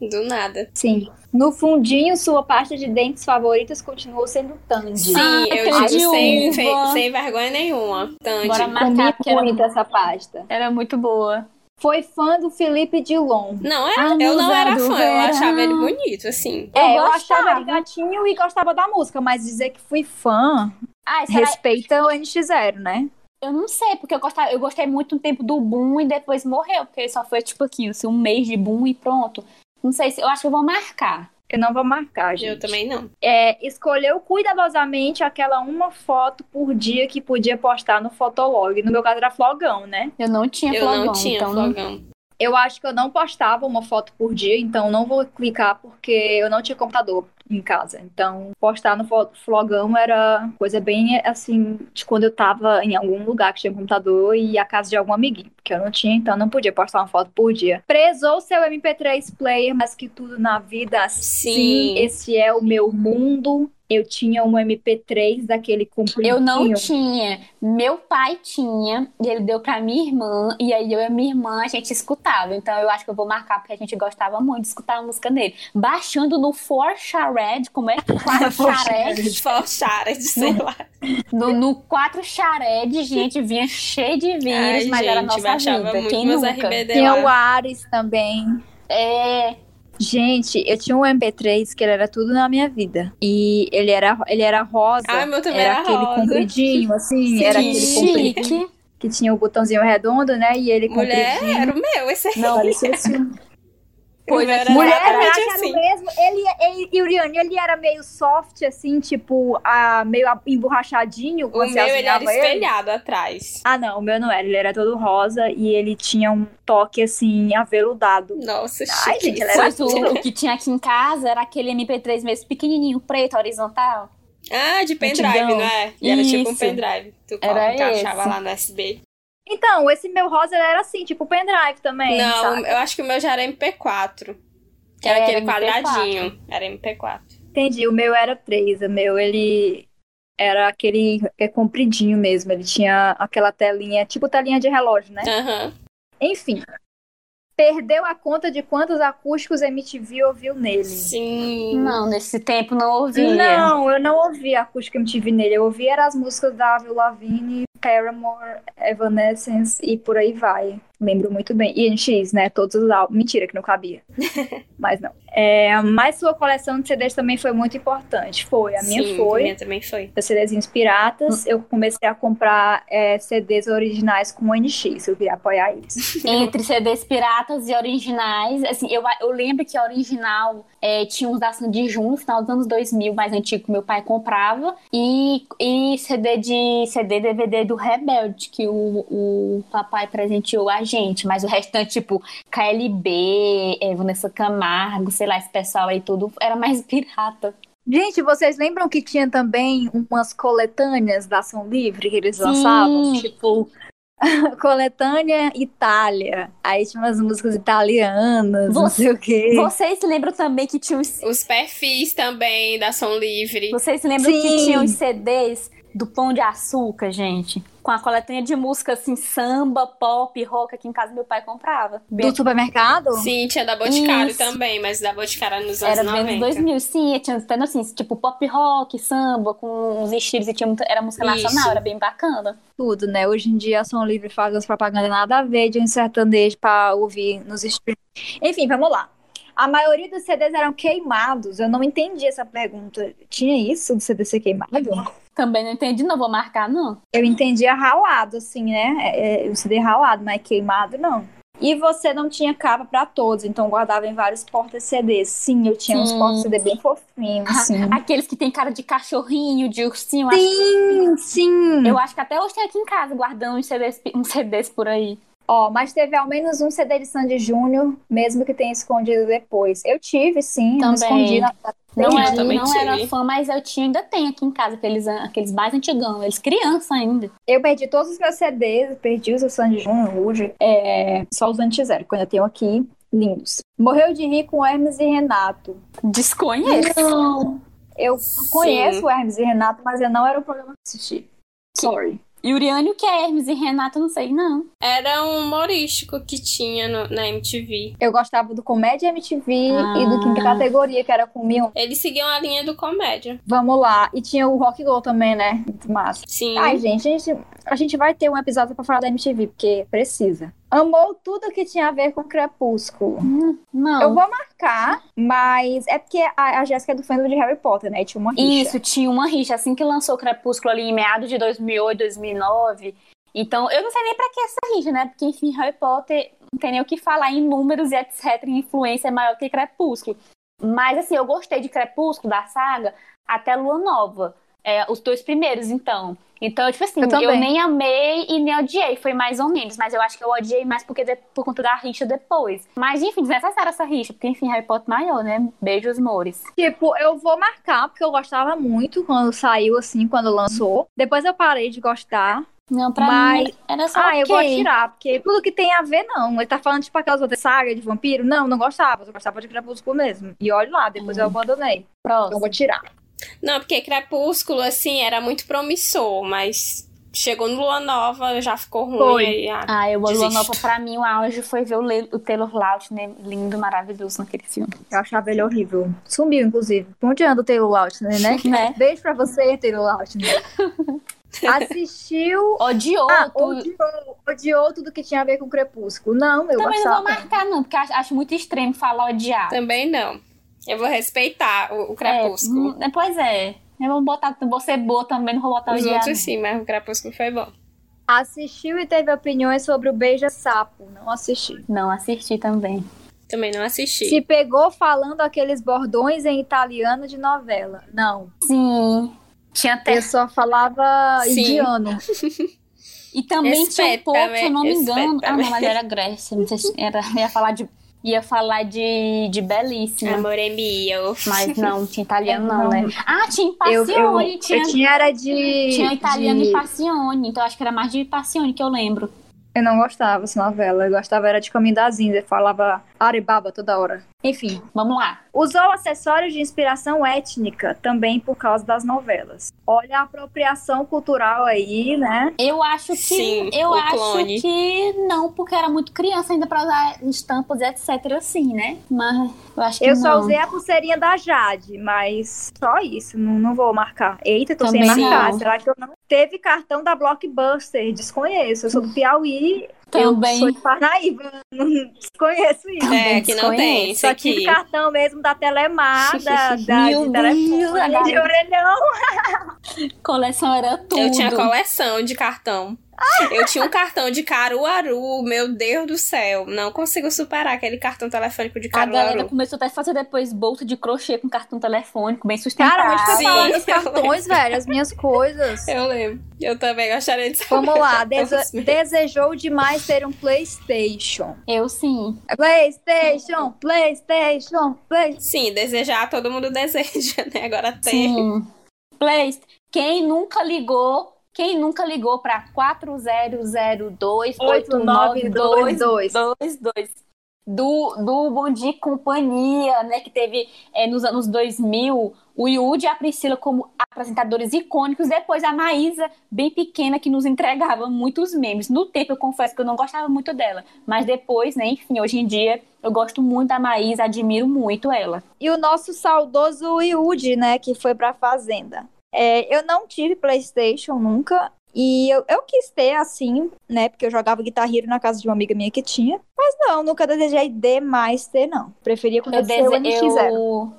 Do nada. Sim. No fundinho, sua pasta de dentes favoritas continuou sendo Tandy. Sim, Ah, eu digo sem, sem vergonha nenhuma. Tandy. Bora marcar, Comi porque era, muito essa pasta. era muito boa. Foi fã do Felipe Dilon. Não, era, eu não era fã, eu achava ele bonito, assim. Eu é, eu achava ele gatinho e gostava da música, mas dizer que fui fã, Ah, respeita o NX0, né? Eu não sei, porque eu, gostava, eu gostei muito do tempo do boom e depois morreu, porque só foi tipo aqui, assim, um mês de boom e pronto. Não sei se. Eu acho que eu vou marcar. Eu não vou marcar, gente. Eu também não. É, escolheu cuidadosamente aquela uma foto por dia que podia postar no Fotolog. No meu caso era flogão, né? Eu não tinha Eu flogão, não tinha então flogão. Eu acho que eu não postava uma foto por dia, então não vou clicar porque eu não tinha computador em casa. Então, postar no flogão era coisa bem assim, de quando eu tava em algum lugar que tinha computador e a casa de algum amiguinho, porque eu não tinha, então não podia postar uma foto por dia. Prezou seu MP3 player, mas que tudo na vida, Sim. sim, esse é o meu mundo. Eu tinha um MP3 daquele compridinho. Eu não tinha. Meu pai tinha, e ele deu pra minha irmã, e aí eu e a minha irmã a gente escutava. Então eu acho que eu vou marcar porque a gente gostava muito de escutar a música dele. Baixando no For Shared, como é que fala? Shared? Forçaram, sei lá. No, no 4 Shared, gente, vinha cheio de vírus, Ai, mas era a gente, nossa baixava vida. muito Quem meus nunca? RBD Tinha o. Ares também. É, Gente, eu tinha um MP3 que ele era tudo na minha vida. E ele era, ele era rosa. Ai, meu também era era aquele rosa. compridinho, assim. Era que aquele compridinho chique. que tinha o botãozinho redondo, né? E ele Mulher, compridinho. era o meu, esse aí. Não, Parecia assim. Pois é, era Mulher, assim. era o mesmo? Ele, ele, Yuriane, ele era meio soft, assim, tipo, a, meio emborrachadinho. O meu, ele era ele? espelhado atrás. Ah, não, o meu não era. Ele era todo rosa e ele tinha um toque, assim, aveludado. Nossa, Ai, chique. gente, ela era Pois o, o que tinha aqui em casa era aquele MP3 mesmo pequenininho, preto, horizontal. Ah, de pendrive, Antigão. não é? E Era tipo um pendrive. Tu Era encaixava esse. lá no USB. Então, esse meu rosa era assim, tipo pendrive também, não, sabe? eu acho que o meu já era MP4. Que era Era aquele MP4. quadradinho. Era MP4. Entendi, o meu era 3, o meu ele era aquele é, compridinho mesmo, ele tinha aquela telinha, tipo telinha de relógio, né? Aham. Enfim, perdeu a conta de quantos acústicos MTV ouviu nele. Sim. Não, nesse tempo não ouvia. Não, eu não ouvi acústico MTV nele, eu ouvi eram as músicas da Avril Lavigne, Paramore, Evanescence e por aí vai. Lembro muito bem. E NX, né? Todos os álbuns. Mentira, que não cabia. Mas não. É, mas sua coleção de CDs também foi muito importante. Foi, a minha Sim, foi. A minha também foi. dos CDzinhos piratas, eu comecei a comprar é, CDs originais com o NX, eu queria apoiar eles. Entre CDs piratas e originais, assim, eu, eu lembro que a original é, tinha uns da Sandy Jun, no final dos anos 2000, mais antigo, que meu pai comprava, e, e CD de CD DVD do Rebelde, que o, o papai presenteou a gente, mas o restante, tipo, KLB, é, Vanessa Camargo, sei lá, esse pessoal aí tudo, era mais pirata. Gente, vocês lembram que tinha também umas coletâneas da Ação Livre que eles lançavam? Sim. Tipo, coletânea Itália. Aí tinha umas músicas italianas, não sei o quê. Vocês lembram também que tinha os Os perfis também da Som Livre. Vocês lembram que Sim. tinha os CDs do Pão de Açúcar, gente? Com a coletânea de música assim, samba, pop, rock, aqui em casa meu pai comprava. Do supermercado? Sim, tinha da Boticário Isso. também, mas da Boticário nos anos Era dos 90. anos 2000, sim, tinha tendo assim, tipo pop rock, samba, com uns estilos e tinha muita, era música Isso. nacional, era bem bacana. Tudo, né? Hoje em dia a Ação Livre faz as propagandas nada a ver de um sertanejo pra ouvir nos streams. Enfim, vamos lá. A maioria dos CDs eram queimados. Eu não entendi essa pergunta. Tinha isso do CD ser queimado? Também não entendi, não vou marcar, não. Eu entendia ralado, assim, né? É, é, o CD ralado, mas queimado não. E você não tinha capa pra todos, então guardava em vários porta-CDs. Sim, eu tinha uns Sim. porta-CD bem fofinhos, sim. Aqueles que tem cara de cachorrinho, de ursinho. Sim, sim. Eu acho que até hoje tem aqui em casa, guardando uns CDs, uns CDs por aí. Ó, mas teve ao menos um CD de Sandy Júnior, mesmo que tenha escondido depois. Eu tive, sim, eu não Também. escondi na Não, Eu era, também não era fã, mas eu tinha, ainda tenho aqui em casa, aqueles, aqueles mais antigão, eles criança ainda. Eu perdi todos os meus CDs, perdi os do Sandy Júnior, Ruge, é, só os anti-zero, que eu ainda tenho aqui, lindos. Morreu de rir com Hermes e Renato. Desconheço. Eu conheço o Hermes e Renato, mas eu não era o programa que assisti. Sorry. E Uriane, o que é Hermes e Renato, não sei, não. Era um humorístico que tinha no- na MTV. Eu gostava do Comédia MTV Ah. e do Quinta Categoria, que era com Mion. Eles seguiam a linha do comédia. Vamos lá. E tinha o Rock Go também, né? Muito massa. Sim. Ai, gente, a gente, a gente vai ter um episódio pra falar da MTV, porque precisa. Amou tudo que tinha a ver com Crepúsculo. Não. Eu vou marcar, mas é porque a, a Jéssica é do fandom de Harry Potter, né? Tinha uma rixa. Isso, tinha uma rixa, assim que lançou Crepúsculo ali em meados de 2008, 2009. Então, eu não sei nem pra que essa rixa, né? Porque, enfim, Harry Potter não tem nem o que falar em números e etc. Em influência é maior que Crepúsculo. Mas, assim, eu gostei de Crepúsculo, da saga, até Lua Nova. É, os dois primeiros, então. Então, tipo assim, Eu eu, nem amei e nem odiei. Foi mais ou menos. Mas eu acho que eu odiei mais porque de- por conta da rixa depois. Mas, enfim, desnecessária essa rixa. Porque, enfim, Harry Potter maior, né? Beijos, mores. Tipo, eu vou marcar, porque eu gostava muito quando saiu, assim, quando lançou. Depois eu parei de gostar. Não, pra Mas- mim era só ah, eu vou tirar, porque tudo que tem a ver, não. Ele tá falando, tipo, aquelas outras sagas de vampiro? Não, não gostava. Eu gostava de Crepúsculo mesmo. E olha lá, depois eu abandonei. Então eu vou tirar. Não, porque Crepúsculo, assim, era muito promissor, mas chegou no Lua Nova, já ficou ruim. Foi. Aí, ah, Ah, eu Lua. Nova, pra mim, o auge foi ver o, Le- o Taylor Lautner lindo, maravilhoso naquele filme. Eu achava ele horrível. Sumiu, inclusive. Onde anda o Taylor Lautner, né? Né? Beijo pra você, Taylor Lautner. Assistiu. Odiou Ah, tudo. odiou, odiou tudo que tinha a ver com Crepúsculo. Não, eu Também não vou marcar, não, porque acho, acho muito extremo falar odiar. Também não. Eu vou respeitar o, o Crepúsculo. É, hum, pois é. Eu vou botar, ser boa também, não vou botar Os outros sim, mas o Crepúsculo foi bom. Assistiu e teve opiniões sobre o Beija-Sapo. Não assisti. Não, assisti também. Também não assisti. Se pegou falando aqueles bordões em italiano de novela. Não. Sim. Tinha até. Eu só falava Sim. indiano. E também tinha um Espeta, pouco, se eu não me espeta, engano. Ah, não, mas era Grécia. Não sei se era. Ia falar de. Ia falar de, de belíssima. Amor é mio. Mas não, tinha italiano não, né? Ah, tinha Eu, Passione, eu, tinha, eu tinha era de. tinha italiano de- e Passione, então acho que era mais de Passione que eu lembro. Eu não gostava dessa novela. Eu gostava era de Caminho das Índias. Falava Aribaba toda hora. Enfim. Vamos lá. Usou acessórios de inspiração étnica também por causa das novelas. Olha a apropriação cultural aí, né? Eu acho que Sim, eu acho clone. que não, porque era muito criança ainda pra usar estampas etc assim, né? Mas eu acho que Eu não. só usei a pulseirinha da Jade, mas só isso, não, não vou marcar. Eita, tô Também sem marcar. não. Será que eu não? Teve cartão da Blockbuster, desconheço. Eu sou do Piauí, Também. eu sou de Parnaíba, não desconheço isso. É, que não tem. Isso Só tive aqui. cartão mesmo da Telemar, da, de telefone, de orelhão. Coleção era tudo. Eu tinha coleção de cartão. Eu tinha um cartão de Caruaru, meu Deus do céu. Não consigo superar aquele cartão telefônico de A galera Caruaru. começou até a fazer depois bolsa de crochê com cartão telefônico, bem sustentável. Cara, onde foi Sim, falar dos eu cartões, velho? As minhas coisas. Eu lembro. Eu também gostaria de saber. Vamos lá, dese- Os desejou demais ter um PlayStation. Eu sim. PlayStation, PlayStation, PlayStation. Sim, desejar todo mundo deseja, né? Agora tem. Sim. Place. Quem nunca ligou? Quem nunca ligou para 4002 8922. 8922 do, do Bom Dia Companhia, né? Que teve é, nos anos 2000 o Yudi e a Priscila como apresentadores icônicos. Depois a Maísa, bem pequena, que nos entregava muitos memes. No tempo, eu confesso que eu não gostava muito dela. Mas depois, né? Enfim, hoje em dia, eu gosto muito da Maísa, admiro muito ela. E o nosso saudoso Yudi, né, que foi pra Fazenda. É, eu não tive PlayStation nunca. E eu, eu quis ter assim, né? Porque eu jogava Guitar Hero na casa de uma amiga minha que tinha. Mas não, nunca desejei demais ter, não. Preferia quando Eu, eu, o dese... NX0. eu...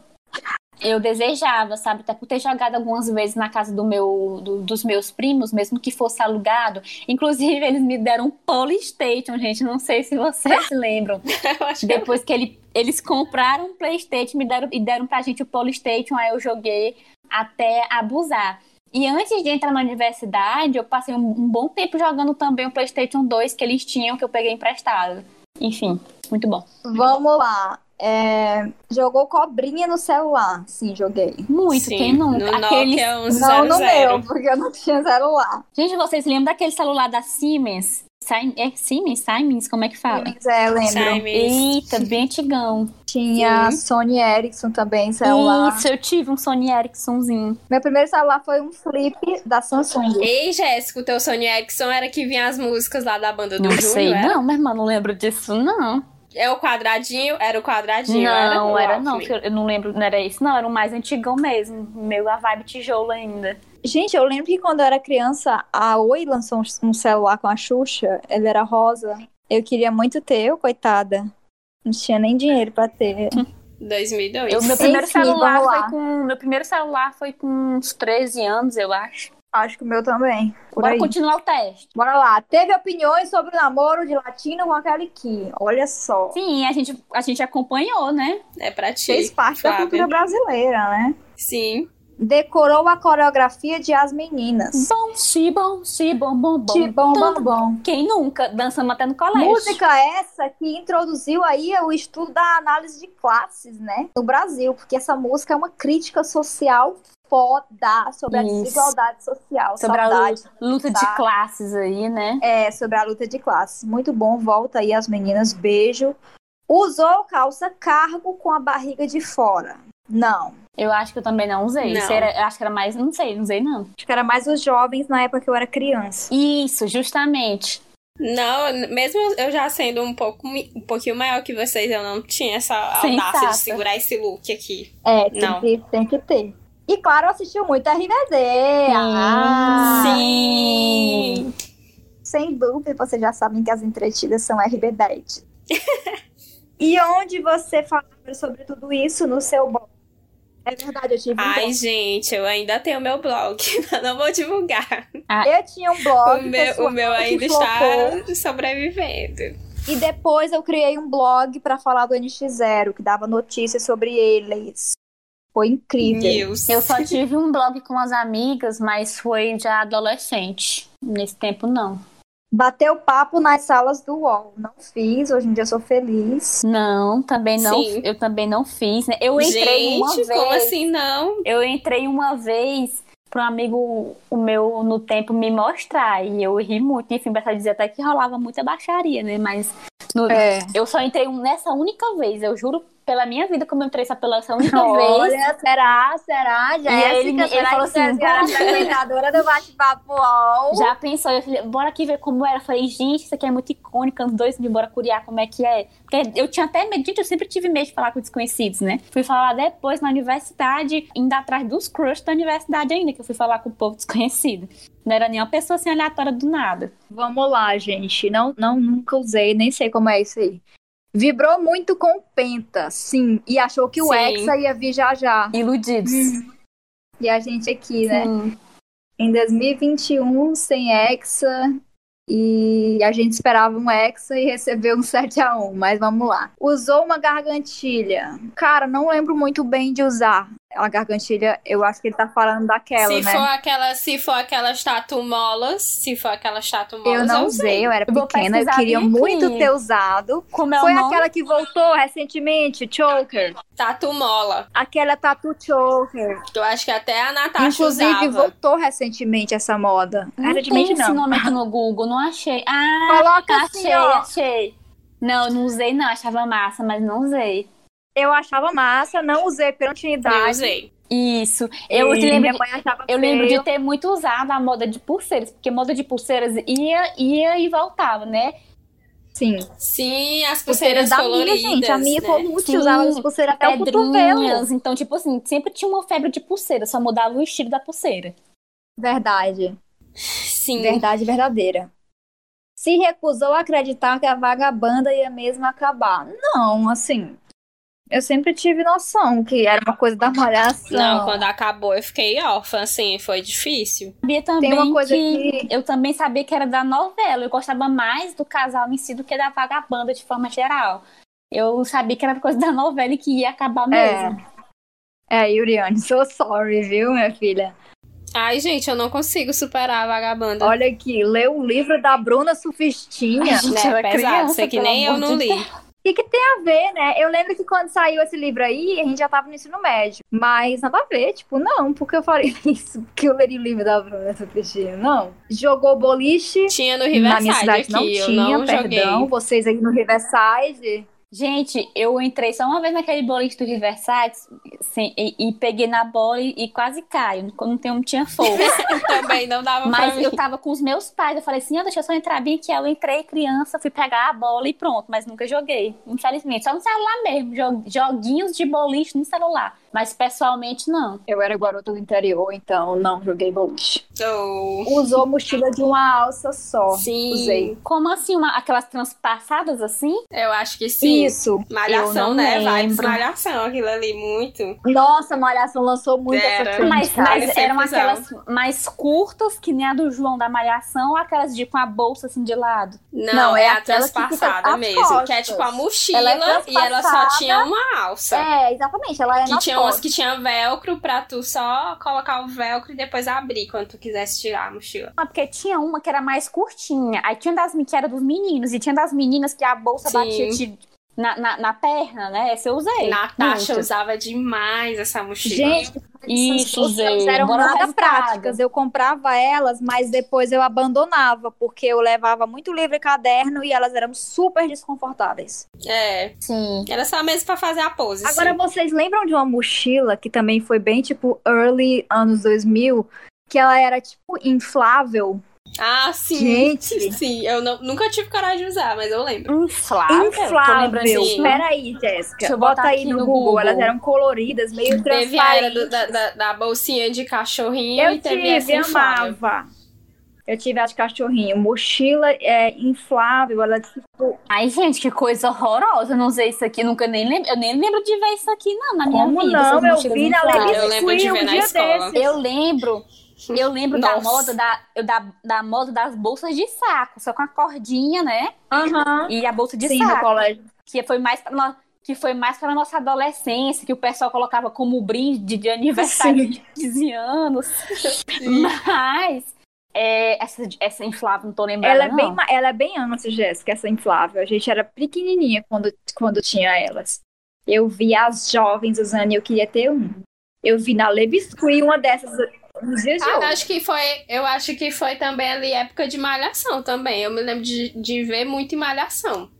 Eu desejava, sabe? Até por ter jogado algumas vezes na casa do meu, do- dos meus primos, mesmo que fosse alugado. Inclusive, eles me deram um Polystation, gente. Não sei se vocês se lembram. Eu acho que Depois que ele- eles compraram um Playstation me deram, e deram pra gente o Polystation, aí eu joguei até abusar. E antes de entrar na universidade, eu passei um, um bom tempo jogando também o Playstation 2 que eles tinham, que eu peguei emprestado. Enfim, muito bom. Vamos lá. É, Jogou cobrinha no celular? Sim, joguei. Muito, Sim, quem nunca? No Aqueles... Nokia 1100. Não no meu, porque eu não tinha celular. Gente, vocês lembram daquele celular da Siemens? Sim- É Siemens? Siemens? Como é que fala? Mas é, lembro. Siemens. Eita, bem antigão. Tinha Sim. Sony Ericsson também, celular. Isso, eu tive um Sony Ericssonzinho. Meu primeiro celular foi um flip da Samsung. Ei, Jéssica, o teu Sony Ericsson era que vinha as músicas lá da banda do Não Júnior, sei, era? não, meu irmão, não lembro disso, não. É o quadradinho? Era o quadradinho? era Não, o era não, eu não lembro, não era isso, não, era um mais antigão mesmo, meio a vibe tijolo ainda. Gente, eu lembro que quando eu era criança, a Oi lançou um- celular com a Xuxa. Ele era rosa. Eu queria muito ter, eu, coitada. Não tinha nem dinheiro pra ter. 2002. Eu, meu primeiro Enfim, celular foi com, meu primeiro celular foi com uns 13 anos, eu acho. Acho que o meu também. Por Bora aí. continuar o teste. Bora lá. Teve opiniões sobre o namoro de latino com a Kelly Key. Olha só. Sim, a gente, a gente acompanhou, né? É pra ti. Fez parte da cultura brasileira, né? Sim. Decorou a coreografia de As Meninas. Bom, si, bom, si, bom, bom, bom. De bom, bom, bom. Quem nunca? Dançamos até no colégio. Música essa que introduziu aí o estudo da análise de classes, né? No Brasil, porque essa música é uma crítica social foda sobre a Isso. desigualdade social. Sobre a saudade. luta de Tá. classes aí, né? É, sobre a luta de classes. Muito bom, volta aí as meninas, beijo. Usou calça cargo com a barriga de fora. Não. Eu acho que eu também não usei. Não. Era- eu acho que era mais. Não sei, não usei, não. Acho que era mais os jovens na época que eu era criança. Isso, justamente. Não, mesmo eu já sendo um pouco um pouquinho maior que vocês, eu não tinha essa Sensata. audácia de segurar esse look aqui. É, tem, Não. que, tem que ter. E claro, assistiu muito RBD. Ah, Sim! Sem dúvida, vocês já sabem que as entretidas são RB10. e onde você falava sobre tudo isso no seu blog? É verdade, eu tive um Ai, blog. gente, eu ainda tenho meu blog, mas não vou divulgar. Eu tinha um blog. o meu, o meu ainda flopou. está sobrevivendo. E depois eu criei um blog pra falar do NX0, que dava notícias sobre eles. Foi incrível. News. Eu só tive um blog com as amigas, mas foi já adolescente. Nesse tempo, não. Bateu papo nas salas do UOL. Não fiz, hoje em dia eu sou feliz. Não, também não. Sim. Eu também não fiz. Né? Eu entrei gente, uma vez. como assim não? Eu entrei uma vez para um amigo o meu no tempo me mostrar e eu ri muito. Enfim, pra dizer até que rolava muita baixaria, né? Mas no- É. eu só entrei nessa única vez. Eu juro pela minha vida como eu entrei essa pela única vez. Olha, será? Será, Jéssica? ele- ele será falou que assim, Jéssica era a bora. frequentadora do bate-papo UOL? Já pensou? Eu falei, bora aqui ver como era. Eu falei, gente, isso aqui é muito icônico, anos dois, bora curiar como é que é. Porque eu tinha até medo, gente, eu sempre tive medo de falar com desconhecidos, né? Fui falar depois na universidade, indo atrás dos crush da universidade ainda, que eu fui falar com o povo desconhecido. Não era nenhuma pessoa assim aleatória do nada. Vamos lá, gente. Não, não, nunca usei, nem sei como é isso aí. Vibrou muito com o Penta, sim. E achou que o Sim. Hexa ia vir já já. Iludidos. E a gente aqui, né? Sim. Em 2021, sem Hexa. E a gente esperava um Hexa e recebeu um 7x1. Mas vamos lá. Usou uma gargantilha. Cara, não lembro muito bem de usar. A gargantilha, eu acho que ele tá falando daquela, se né? for aquela, se for aquelas tatu molas, se for aquelas tatu molas, Eu não usei, eu era Eu pequena, eu queria muito ter usado. Como é Foi o nome? aquela que voltou recentemente, Choker. Tatu mola. Aquela Tatu Choker. Eu acho que até a Natasha Inclusive, usava. voltou recentemente essa moda. Não tem Recentemente esse não. nome aqui no Google, não achei. Ah, Coloca assim, achei, ó. achei. Não, não usei não, achava massa, mas não usei. Eu achava massa, não usei pela Eu utilidade. usei. Isso. Eu E lembro de- Eu lembro de ter muito usado a moda de pulseiras, porque moda de pulseiras ia, ia e voltava, né? Sim. Sim, as Pulseiras pulseiras da coloridas. minha, gente. A minha né? foi muito usava as pulseiras até o cotovelo. Pedrinhas. Então, tipo assim, sempre tinha uma febre de pulseira, só mudava o estilo da pulseira. Verdade. Sim. Verdade verdadeira. Se recusou a acreditar que a vagabanda ia mesmo acabar. Não, assim. Eu sempre tive noção que era uma coisa da malhação. Não, quando acabou eu fiquei órfã, assim, foi difícil. Sabia também Tem uma coisa que, que- eu também sabia que era da novela. Eu gostava mais do casal em si do que da vagabanda de forma geral. Eu sabia que era coisa da novela e que ia acabar mesmo. É, Yuriane, so sorry, viu, minha filha? Ai, gente, eu não consigo superar a vagabanda. Olha aqui, leu o livro da Bruna Sufistinha. Gente, né? ela é Pesado, criança, sei que nem eu não li. O que, que tem a ver, né? Eu lembro que quando saiu esse livro aí, a gente já tava no ensino médio. Mas nada a ver, tipo, não, porque eu falei isso, porque eu leria o livro da Bruna Sufistinha. Não. Jogou boliche. Tinha no Na minha Riverside cidade aqui, não tinha, não perdão. joguei. Vocês aí no Riverside. Gente, eu entrei só uma vez naquele boliche do Riverside sem- e, e peguei na bola e, e quase caio. Quando não não tinha força. Também não dava Mas pra mim. eu tava com os meus pais. Eu falei assim: "Ah, deixa eu só entrar bem aqui. Eu entrei criança, fui pegar a bola e pronto. Mas nunca joguei, infelizmente. Só no celular mesmo. jo- Joguinhos de boliche no celular. Mas pessoalmente, não. Eu era garota do interior, então não joguei boliche. Oh, Usou mochila de uma alça só. sim, Usei. Como assim? Uma, aquelas transpassadas assim? eu acho que sim. Isso. Malhação, né? Vai malhação, aquilo ali, muito. Nossa, Malhação lançou muito Era. essa Mas, mas eram aquelas mais curtas, que nem a do João da Malhação, ou aquelas de com a bolsa assim de lado? Não, Não, é, é a transpassada mesmo. Que é costas. tipo a mochila Ela é e ela só tinha uma alça. É, exatamente. Ela é Que tinha umas que tinha velcro pra tu só colocar o velcro e depois abrir quando tu quisesse tirar a mochila. Ah, Porque tinha uma que era mais curtinha. Aí tinha das que era dos meninos, e tinha das meninas que a bolsa Sim. batia de- na, na, na perna, né? Essa eu usei. Natasha muito. usava demais essa mochila. Gente, Isso, bolsas eram Bora nada resultado. práticas. Eu comprava elas, mas depois eu abandonava, porque eu levava muito livro e caderno e elas eram super desconfortáveis. É, Sim. era só mesmo pra fazer a pose. Agora, sim. vocês lembram de uma mochila que também foi bem, tipo, early anos 2000? Que ela era, tipo, inflável. Ah, sim. Gente. Sim, eu não- nunca tive coragem de usar, mas eu lembro. Inflável? Inflável. assim. sim. Peraí, Deixa Jéssica. eu Bota botar aí no, no Google. Google. Elas eram coloridas, meio Teve a era do- transparentes. da, da, da bolsinha de cachorrinho Eu e teve tive, essa inflável. amava. Eu tive a de cachorrinho. Mochila é inflável, ela tipo. Ai, gente, que coisa horrorosa. Eu não usei isso aqui, nunca nem lembro. Eu nem lembro de ver isso aqui, não, na minha Como vida. não? Eu vi na infláveis. Levis Eu lembro de ver um na escola. desses. Eu lembro, eu lembro da moda da, da, da moda das bolsas de saco, só com a cordinha, né? Aham. E a bolsa de Sim, no saco, colégio. que foi mais para nós, que foi mais para nossa adolescência, que o pessoal colocava como brinde de aniversário Sim. de 15 anos. Mas é, essa, essa inflável, não tô lembrando. Ela é, não. bem, ela é bem antes, Jéssica, essa inflável. A gente era pequenininha quando, quando tinha elas. Eu vi as jovens usando e eu queria ter um. Eu vi na Queen uma dessas Ah, hoje. acho que foi, eu acho que foi também ali época de malhação também. Eu me lembro de, de ver muito em malhação.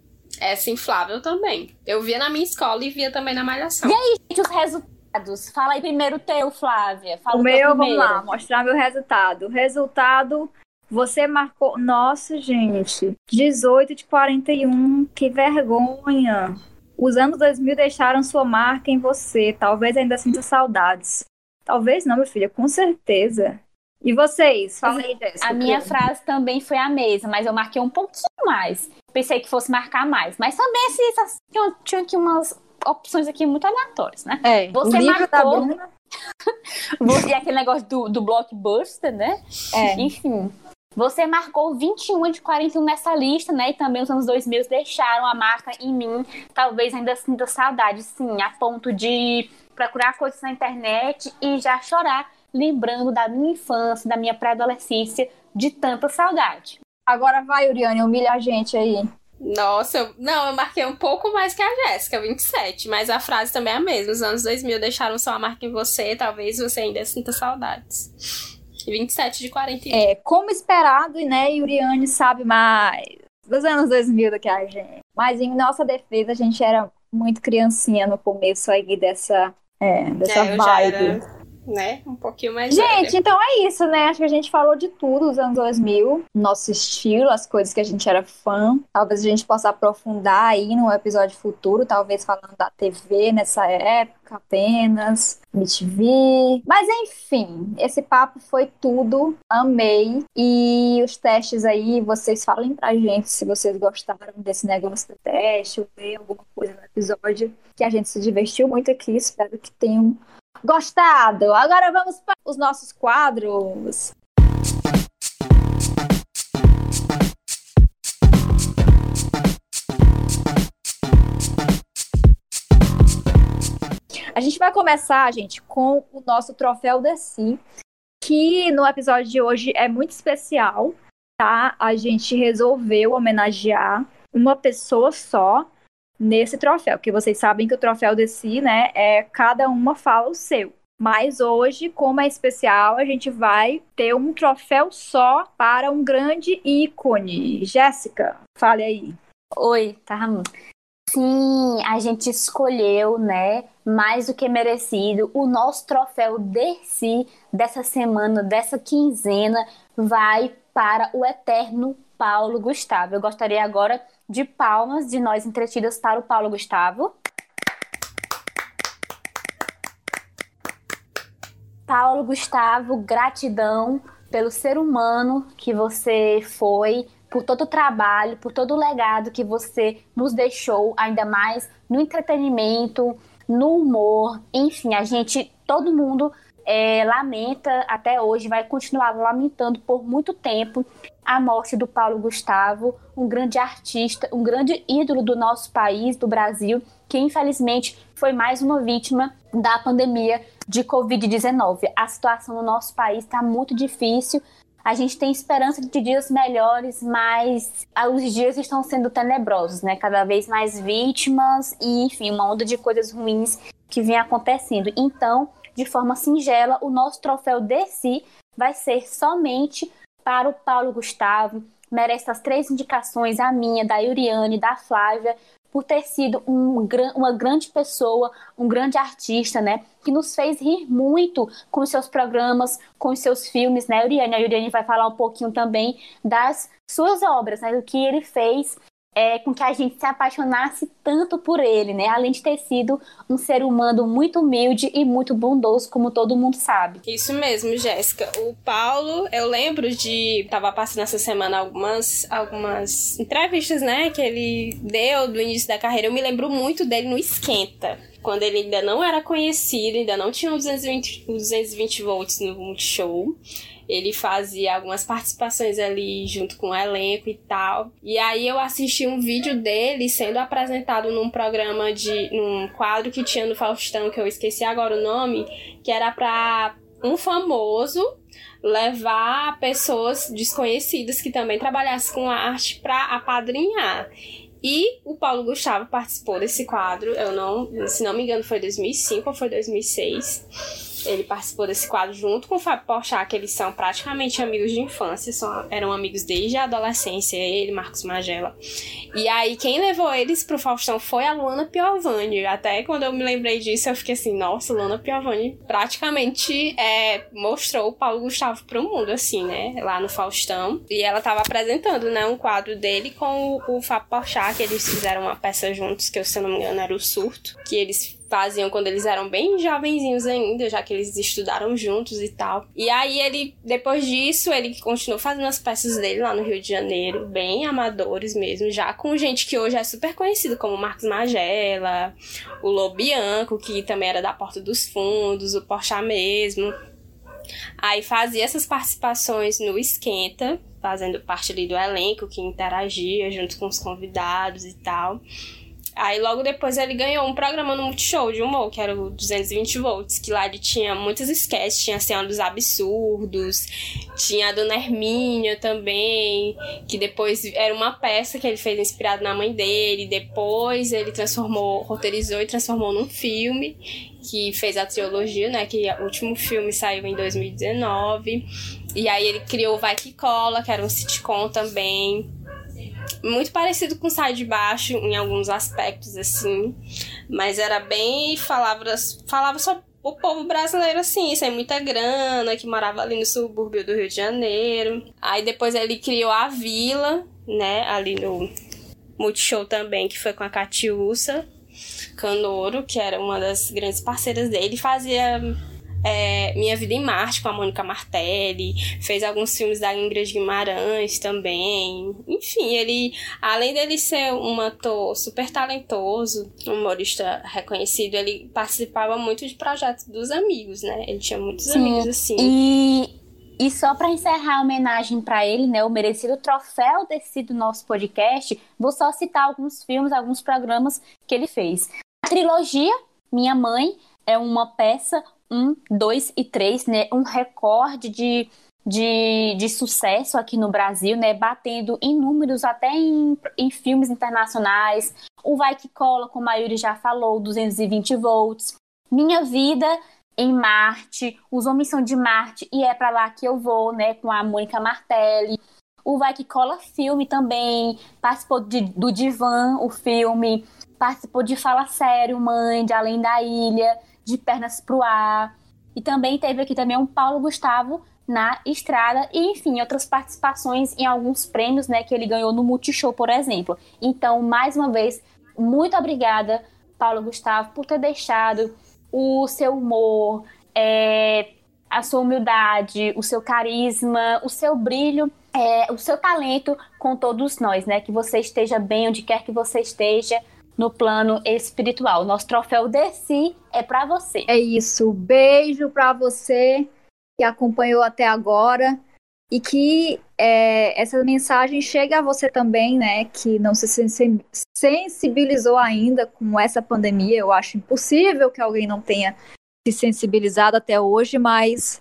Essa inflável também. Eu via na minha escola e via também na malhação. Gente, os resultados. Fala aí primeiro o teu, Flávia. Fala O meu, vamos primeiro. lá, mostrar meu resultado. Resultado, você marcou. Nossa, gente. 18 de 41. Que vergonha. Os anos 2000 deixaram sua marca em você. Talvez ainda sinta saudades. Talvez não, meu filho, com certeza. E vocês? Fala aí, Jéssica. A minha frase também foi a mesma, mas eu marquei um pouquinho mais. Pensei que fosse marcar mais. Mas também esses, tinha, tinha aqui umas opções aqui muito aleatórias, né? É, Você da marcou-. Você- E aquele negócio do, do blockbuster, né? É. Enfim. Você marcou 21 de 41 nessa lista, né? E também os anos 2000 deixaram a marca em mim. Talvez ainda sinta saudade, sim, a ponto de procurar coisas na internet e já chorar, lembrando da minha infância, da minha pré-adolescência, de tanta saudade. Agora vai, Uriane, humilha a gente aí. Nossa, eu, não, eu marquei um pouco mais que a Jéssica, 27. Mas a frase também é a mesma. Os anos 2000 deixaram sua marca em você. Talvez você ainda sinta saudades. 27 de 41. É, como esperado, né, Uriane sabe mais dos anos 2000 do que a gente. Mas em nossa defesa, a gente era muito criancinha no começo aí dessa, é, dessa É, eu já vibe. era. Né? Um pouquinho mais Gente, velha. então é isso, né? Acho que a gente falou de tudo dos anos 2000, nosso estilo, as coisas que a gente era fã. Talvez a gente possa aprofundar aí num episódio futuro, talvez falando da TV nessa época apenas, MTV. Mas enfim, esse papo foi tudo. Amei. E os testes aí, vocês falem pra gente se vocês gostaram desse negócio do teste, ou ver alguma coisa no episódio. Que a gente se divertiu muito aqui. Espero que tenham gostado. Agora vamos para os nossos quadros. A gente vai começar, gente, com o nosso troféu Desi, que no episódio de hoje é muito especial, tá? A gente resolveu homenagear uma pessoa só nesse troféu, porque vocês sabem que o troféu Desi, né, é cada uma fala o seu. Mas hoje, como é especial, a gente vai ter um troféu só para um grande ícone. Jéssica, fale aí. Oi, tá? Sim, a gente escolheu, né, mais do que merecido, o nosso troféu Dercy dessa semana, dessa quinzena, vai para o eterno Paulo Gustavo. Eu gostaria agora de palmas de nós entretidas para o Paulo Gustavo. Paulo Gustavo, gratidão pelo ser humano que você foi, por todo o trabalho, por todo o legado que você nos deixou, ainda mais no entretenimento, no humor, enfim, a gente, todo mundo é, lamenta até hoje, vai continuar lamentando por muito tempo a morte do Paulo Gustavo, um grande artista, um grande ídolo do nosso país, do Brasil, que infelizmente foi mais uma vítima da pandemia de Covid-19. A situação no nosso país está muito difícil. A gente tem esperança de dias melhores, mas os dias estão sendo tenebrosos, né? Cada vez mais vítimas e, enfim, uma onda de coisas ruins que vem acontecendo. Então, de forma singela, o nosso troféu Desi vai ser somente para o Paulo Gustavo. Merece as três indicações, a minha, da Yuriane, da Flávia, por ter sido um, uma grande pessoa, um grande artista, né? Que nos fez rir muito com os seus programas, com os seus filmes, né, Yuriane? A Yuriane vai falar um pouquinho também das suas obras, né? Do que ele fez é, com que a gente se apaixonasse tanto por ele, né? Além de ter sido um ser humano muito humilde e muito bondoso, como todo mundo sabe. Isso mesmo, Jéssica. O Paulo, eu lembro de. Tava passando essa semana algumas, algumas entrevistas, né? Que ele deu do início da carreira. Eu me lembro muito dele no Esquenta. Quando ele ainda não era conhecido, ainda não tinha os 220, 220 volts no Multishow. Ele fazia algumas participações ali junto com o elenco e tal. E aí eu assisti um vídeo dele sendo apresentado num programa de. num quadro que tinha no Faustão, que eu esqueci agora o nome, que era pra um famoso levar pessoas desconhecidas que também trabalhassem com arte para apadrinhar. E o Paulo Gustavo participou desse quadro, eu não, se não me engano, foi 2005 ou foi 2006. Ele participou desse quadro junto com o Fábio Porchat, que eles são praticamente amigos de infância, são, eram amigos desde a adolescência, ele, Marcos Magela. E aí, quem levou eles pro Faustão foi a Luana Piovani. Até quando eu me lembrei disso, eu fiquei assim, nossa, Luana Piovani praticamente é, mostrou o Paulo Gustavo pro mundo, assim, né? Lá no Faustão. E ela tava apresentando, né, um quadro dele com o, o Fábio Porchat, que eles fizeram uma peça juntos, que eu, se eu não me engano, era o Surto, que eles faziam quando eles eram bem jovenzinhos ainda, já que eles estudaram juntos e tal. E aí ele, depois disso, ele continuou fazendo as peças dele lá no Rio de Janeiro, bem amadores mesmo, já com gente que hoje é super conhecido, como Marcos Magela, o Lobianco, que também era da Porta dos Fundos, o Porchat mesmo. Aí fazia essas participações no Esquenta, fazendo parte ali do elenco que interagia junto com os convidados e tal. Aí logo depois ele ganhou um programa no Multishow de humor, que era o 220 volts, que lá ele tinha muitos sketches, tinha a Senhora dos Absurdos, tinha a Dona Hermínia também, que depois era uma peça que ele fez inspirado na mãe dele, depois ele transformou, roteirizou e transformou num filme, que fez a trilogia, né, que o último filme saiu em 2019, e aí ele criou o Vai Que Cola, que era um sitcom também, muito parecido com Sai de Baixo em alguns aspectos, assim. Mas era bem. Falava, falava só o povo brasileiro, assim, sem muita grana, que morava ali no subúrbio do Rio de Janeiro. Aí depois ele criou a vila, né, ali no Multishow também, que foi com a Catiúça Canoro, que era uma das grandes parceiras dele, fazia é, Minha Vida em Marte com a Mônica Martelli, fez alguns filmes da Ingrid Guimarães também. Enfim, ele, além dele ser um ator super talentoso, um humorista reconhecido, ele participava muito de projetos dos amigos, né? Ele tinha muitos Sim. amigos assim. E e só para encerrar a homenagem para ele, né, o merecido troféu ter sido nosso podcast, vou só citar alguns filmes, alguns programas que ele fez. A trilogia Minha Mãe é uma peça 1, 2 e 3, né? Um recorde de, de, de sucesso aqui no Brasil, né? Batendo em números até em, em filmes internacionais. O Vai Que Cola, como a Yuri já falou, 220 volts. Minha Vida em Marte, Os Homens São de Marte e É Pra Lá Que Eu Vou, né? Com a Mônica Martelli. O Vai Que Cola Filme também, participou de, do Divan, o filme, participou de Fala Sério, Mãe, de Além da Ilha de pernas pro ar. E também teve aqui também um Paulo Gustavo na estrada e, enfim, outras participações em alguns prêmios, né, que ele ganhou no Multishow, por exemplo. Então, mais uma vez, muito obrigada, Paulo Gustavo, por ter deixado o seu humor, é, a sua humildade, o seu carisma, o seu brilho, é, o seu talento com todos nós, né? Que você esteja bem onde quer que você esteja, no plano espiritual. Nosso troféu Desci é para você. É isso. Beijo para você que acompanhou até agora e que é, essa mensagem chegue a você também, né? Que não se sensibilizou ainda com essa pandemia. Eu acho impossível que alguém não tenha se sensibilizado até hoje, mas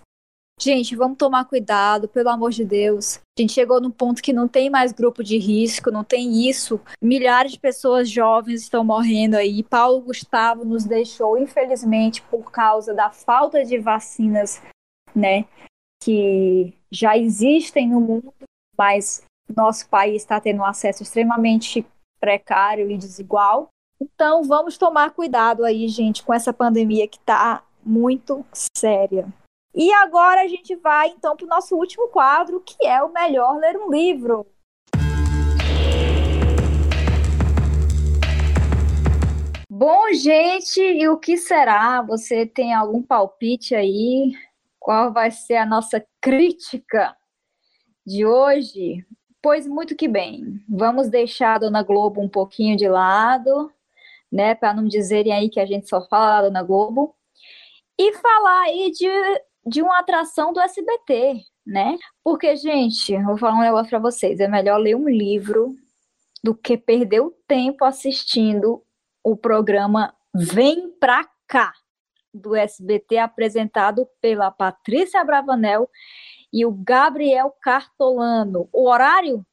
Gente, vamos tomar cuidado, pelo amor de Deus. A gente chegou num ponto que não tem mais grupo de risco, não tem isso. Milhares de pessoas jovens estão morrendo aí. Paulo Gustavo nos deixou, infelizmente, por causa da falta de vacinas, né? Que já existem no mundo, mas nosso país está tendo um acesso extremamente precário e desigual. Então, vamos tomar cuidado aí, gente, com essa pandemia que está muito séria. E agora a gente vai então para o nosso último quadro, que é o melhor ler um livro. Bom, gente, e o que será? Você tem algum palpite aí? Qual vai ser a nossa crítica de hoje? Pois muito que bem. Vamos deixar a Dona Globo um pouquinho de lado, né, para não dizerem aí que a gente só fala da Dona Globo. E falar aí de de uma atração do SBT, né? Porque, gente, vou falar um negócio para vocês: é melhor ler um livro do que perder o tempo assistindo o programa Vem Pra Cá, do SBT, apresentado pela Patrícia Bravanel e o Gabriel Cartolano. O horário?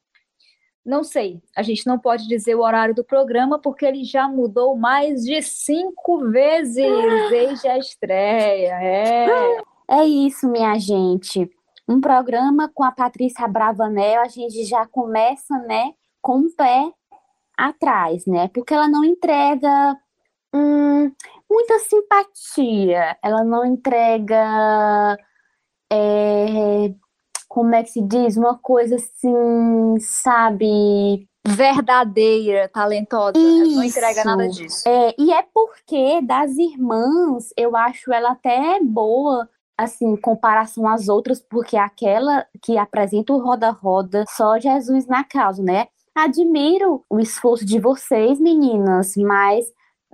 Não sei, a gente não pode dizer o horário do programa porque ele já mudou mais de cinco vezes desde a estreia. É. É isso, minha gente. Um programa com a Patrícia Bravanel, a gente já começa, né, com o um pé atrás, né? Porque ela não entrega hum, muita simpatia, ela não entrega, é, como é que se diz, uma coisa assim, sabe, verdadeira, talentosa. Isso. Ela não entrega nada disso. É, e é porque das irmãs, eu acho ela até boa assim, comparação às outras, porque aquela que apresenta o roda-roda, só Jesus na causa, né? Admiro o esforço de vocês, meninas, mas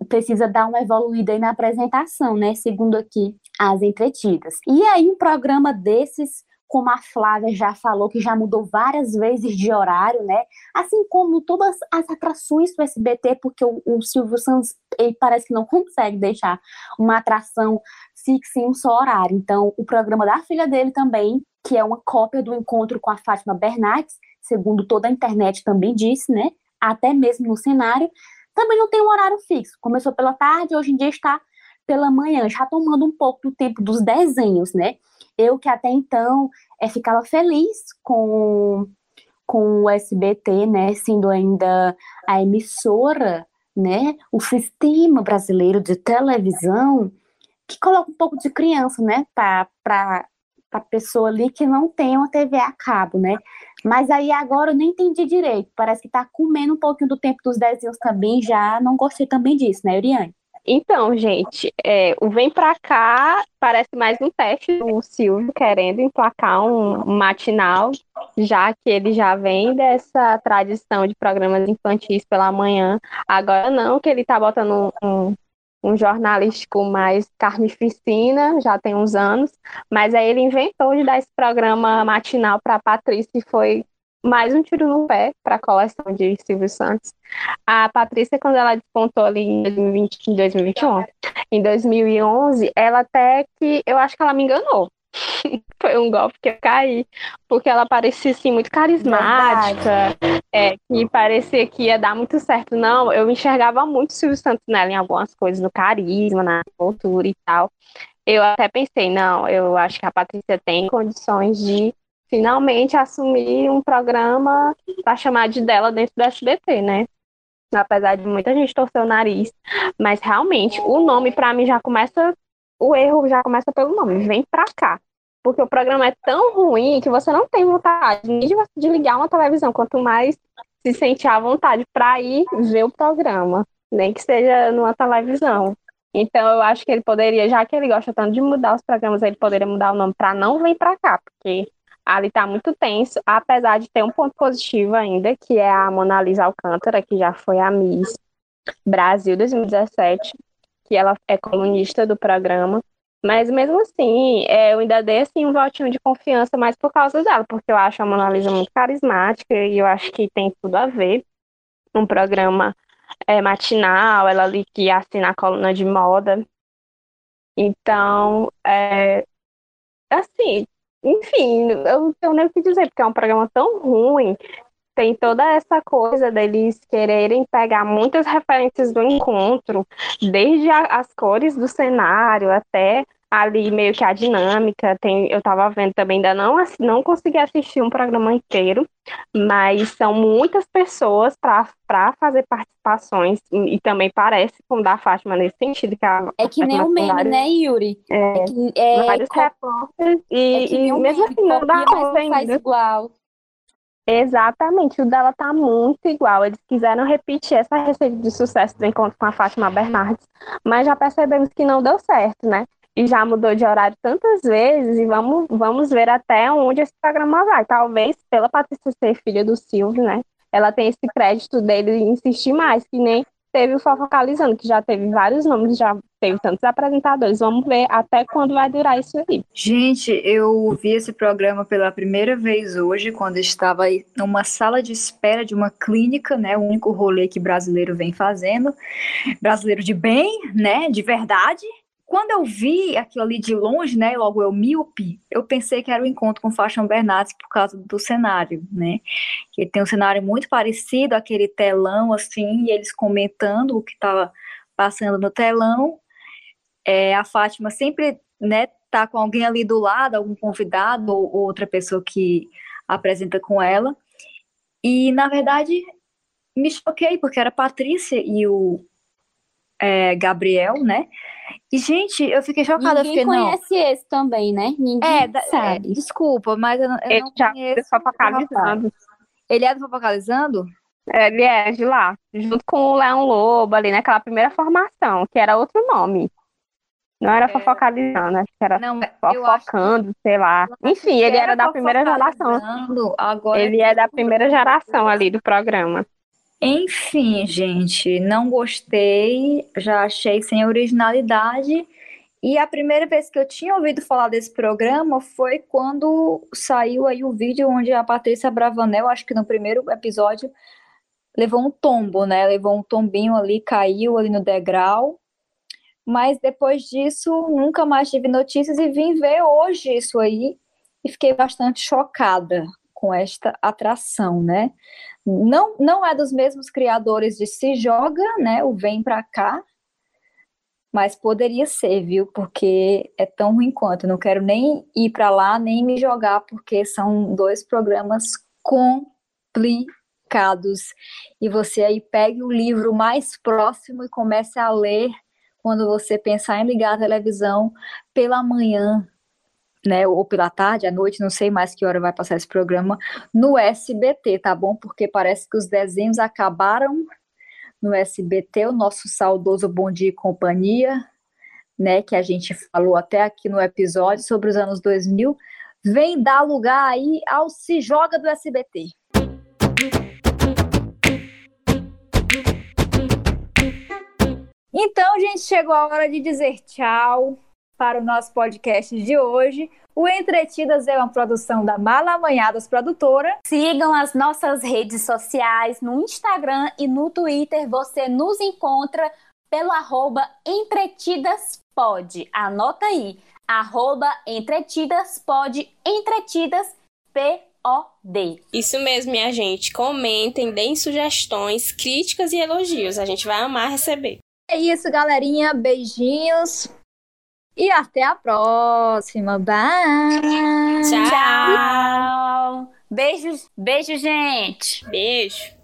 precisa dar uma evoluída aí na apresentação, né? Segundo aqui as entretidas. E aí, um programa desses como a Flávia já falou, que já mudou várias vezes de horário, né? Assim como todas as atrações do SBT, porque o, o Silvio Santos ele parece que não consegue deixar uma atração fixa em um só horário. Então, o programa da filha dele também, que é uma cópia do encontro com a Fátima Bernardes, segundo toda a internet também disse, né? Até mesmo no cenário, também não tem um horário fixo. Começou pela tarde, hoje em dia está pela manhã, já tomando um pouco do tempo dos desenhos, né? Eu que até então é, ficava feliz com, com o SBT, né? Sendo ainda a emissora, né? O sistema brasileiro de televisão que coloca um pouco de criança, né, para a pessoa ali que não tem uma TV a cabo, né? Mas aí agora eu não entendi direito. Parece que tá comendo um pouquinho do tempo dos desenhos também, já não gostei também disso, né, Uriane? Então, gente, é, o Vem Pra Cá parece mais um teste do Silvio querendo emplacar um, matinal, já que ele já vem dessa tradição de programas infantis pela manhã. Agora não, que ele tá botando um, um, um jornalístico mais carnificina, já tem uns anos, mas aí ele inventou de dar esse programa matinal para a Patrícia e foi mais um tiro no pé para a coleção de Silvio Santos. A Patrícia, quando ela despontou ali em 2020, em 2021, em 2011, ela até que, eu acho que ela me enganou. Foi um golpe que eu caí, porque ela parecia assim muito carismática, é, que parecia que ia dar muito certo. Não, eu enxergava muito Silvio Santos nela em algumas coisas, no carisma, na cultura e tal. Eu até pensei, não, eu acho que a Patrícia tem condições de finalmente assumir um programa para chamar de dela dentro do SBT, né? Apesar de muita gente torcer o nariz, mas realmente o nome para mim já começa, o erro já começa pelo nome, vem pra cá. Porque o programa é tão ruim que você não tem vontade nem de, de ligar uma televisão, quanto mais se sentir à vontade para ir ver o programa, nem que seja numa televisão. Então eu acho que ele poderia, já que ele gosta tanto de mudar os programas, ele poderia mudar o nome para não vem para cá, porque ali está muito tenso, apesar de ter um ponto positivo ainda, que é a Mona Lisa Alcântara, que já foi a Miss Brasil 2017, que ela é colunista do programa. Mas mesmo assim, é, eu ainda dei assim, um votinho de confiança mais por causa dela, porque eu acho a Mona Lisa muito carismática e eu acho que tem tudo a ver. Um programa é, matinal, ela ali que assina a coluna de moda. Então, é, assim, enfim, eu não tenho nem o que dizer, porque é um programa tão ruim. Tem toda essa coisa deles quererem pegar muitas referências do encontro, desde a, as cores do cenário até ali meio que a dinâmica. Tem, eu estava vendo também, ainda não, não consegui assistir um programa inteiro, mas são muitas pessoas para fazer participações, e, e, também parece com da Fátima nesse sentido. Que a, é que nem o meme, vários, né, Yuri? É, é, que, é vários co... repórteres, e, é e mesmo assim não dá conta ainda. igual. Exatamente, o dela tá muito igual. Eles quiseram repetir essa receita de sucesso do encontro com a Fátima Bernardes, mas já percebemos que não deu certo, né? e já mudou de horário tantas vezes, e vamos, vamos ver até onde esse programa vai. Talvez, pela Patrícia ser filha do Silvio, né? Ela tem esse crédito dele insistir mais, que nem teve o Fofocalizando, que já teve vários nomes, já teve tantos apresentadores. Vamos ver até quando vai durar isso aí. Gente, eu vi esse programa pela primeira vez hoje, quando estava numa sala de espera de uma clínica, né? O único rolê que brasileiro vem fazendo. Brasileiro de bem, né? De verdade quando eu vi aquilo ali de longe, né, logo eu míope, eu pensei que era o encontro com Fátima Bernardes por causa do cenário, né? Que tem um cenário muito parecido, aquele telão assim, e eles comentando o que estava passando no telão. É, a Fátima sempre, né, tá com alguém ali do lado, algum convidado ou, ou outra pessoa que apresenta com ela. E na verdade me choquei porque era a Patrícia e o é, Gabriel, né? E, gente, eu fiquei chocada. Ninguém fiquei, conhece não. esse também, né? Ninguém é, é sabe. É, desculpa, mas eu, eu Ele não já conheço. Fofocalizando. Ele é do Fofocalizando? Ele é de lá, junto com o Leão Lobo ali naquela primeira formação, que era outro nome. Não era é... fofocalizando, acho que era não, fofocando, que... sei lá. Enfim, ele era, era da primeira geração. Agora ele é da primeira geração ali do programa. Enfim, gente, não gostei, já achei sem originalidade. E a primeira vez que eu tinha ouvido falar desse programa foi quando saiu aí o vídeo onde a Patrícia Bravanel, acho que no primeiro episódio, levou um tombo, né? Levou um tombinho ali, caiu ali no degrau. Mas depois disso, nunca mais tive notícias e vim ver hoje isso aí e fiquei bastante chocada com esta atração, né? Não, não é dos mesmos criadores de Se Joga, né? O Vem Pra Cá, mas poderia ser, viu? Porque é tão ruim quanto. Não quero nem ir para lá, nem me jogar, porque são dois programas complicados. E você aí pegue o livro mais próximo e comece a ler quando você pensar em ligar a televisão pela manhã, né, ou pela tarde, à noite, não sei mais que hora vai passar esse programa, no SBT, tá bom? Porque parece que os desenhos acabaram no SBT, o nosso saudoso Bom Dia e Companhia, né, que a gente falou até aqui no episódio sobre os anos 2000, vem dar lugar aí ao Se Joga do SBT. Então, gente, chegou a hora de dizer tchau para o nosso podcast de hoje. O Entretidas é uma produção da Malamanhadas Produtora. Sigam as nossas redes sociais no Instagram e no Twitter. Você nos encontra pelo arroba entretidaspod. Anota aí, arroba entretidaspod, entretidas, P-O-D. Isso mesmo, minha gente. Comentem, deem sugestões, críticas e elogios. A gente vai amar receber. É isso, galerinha. Beijinhos. E até a próxima. Bye. Tchau. Beijos, beijo, gente. Beijo.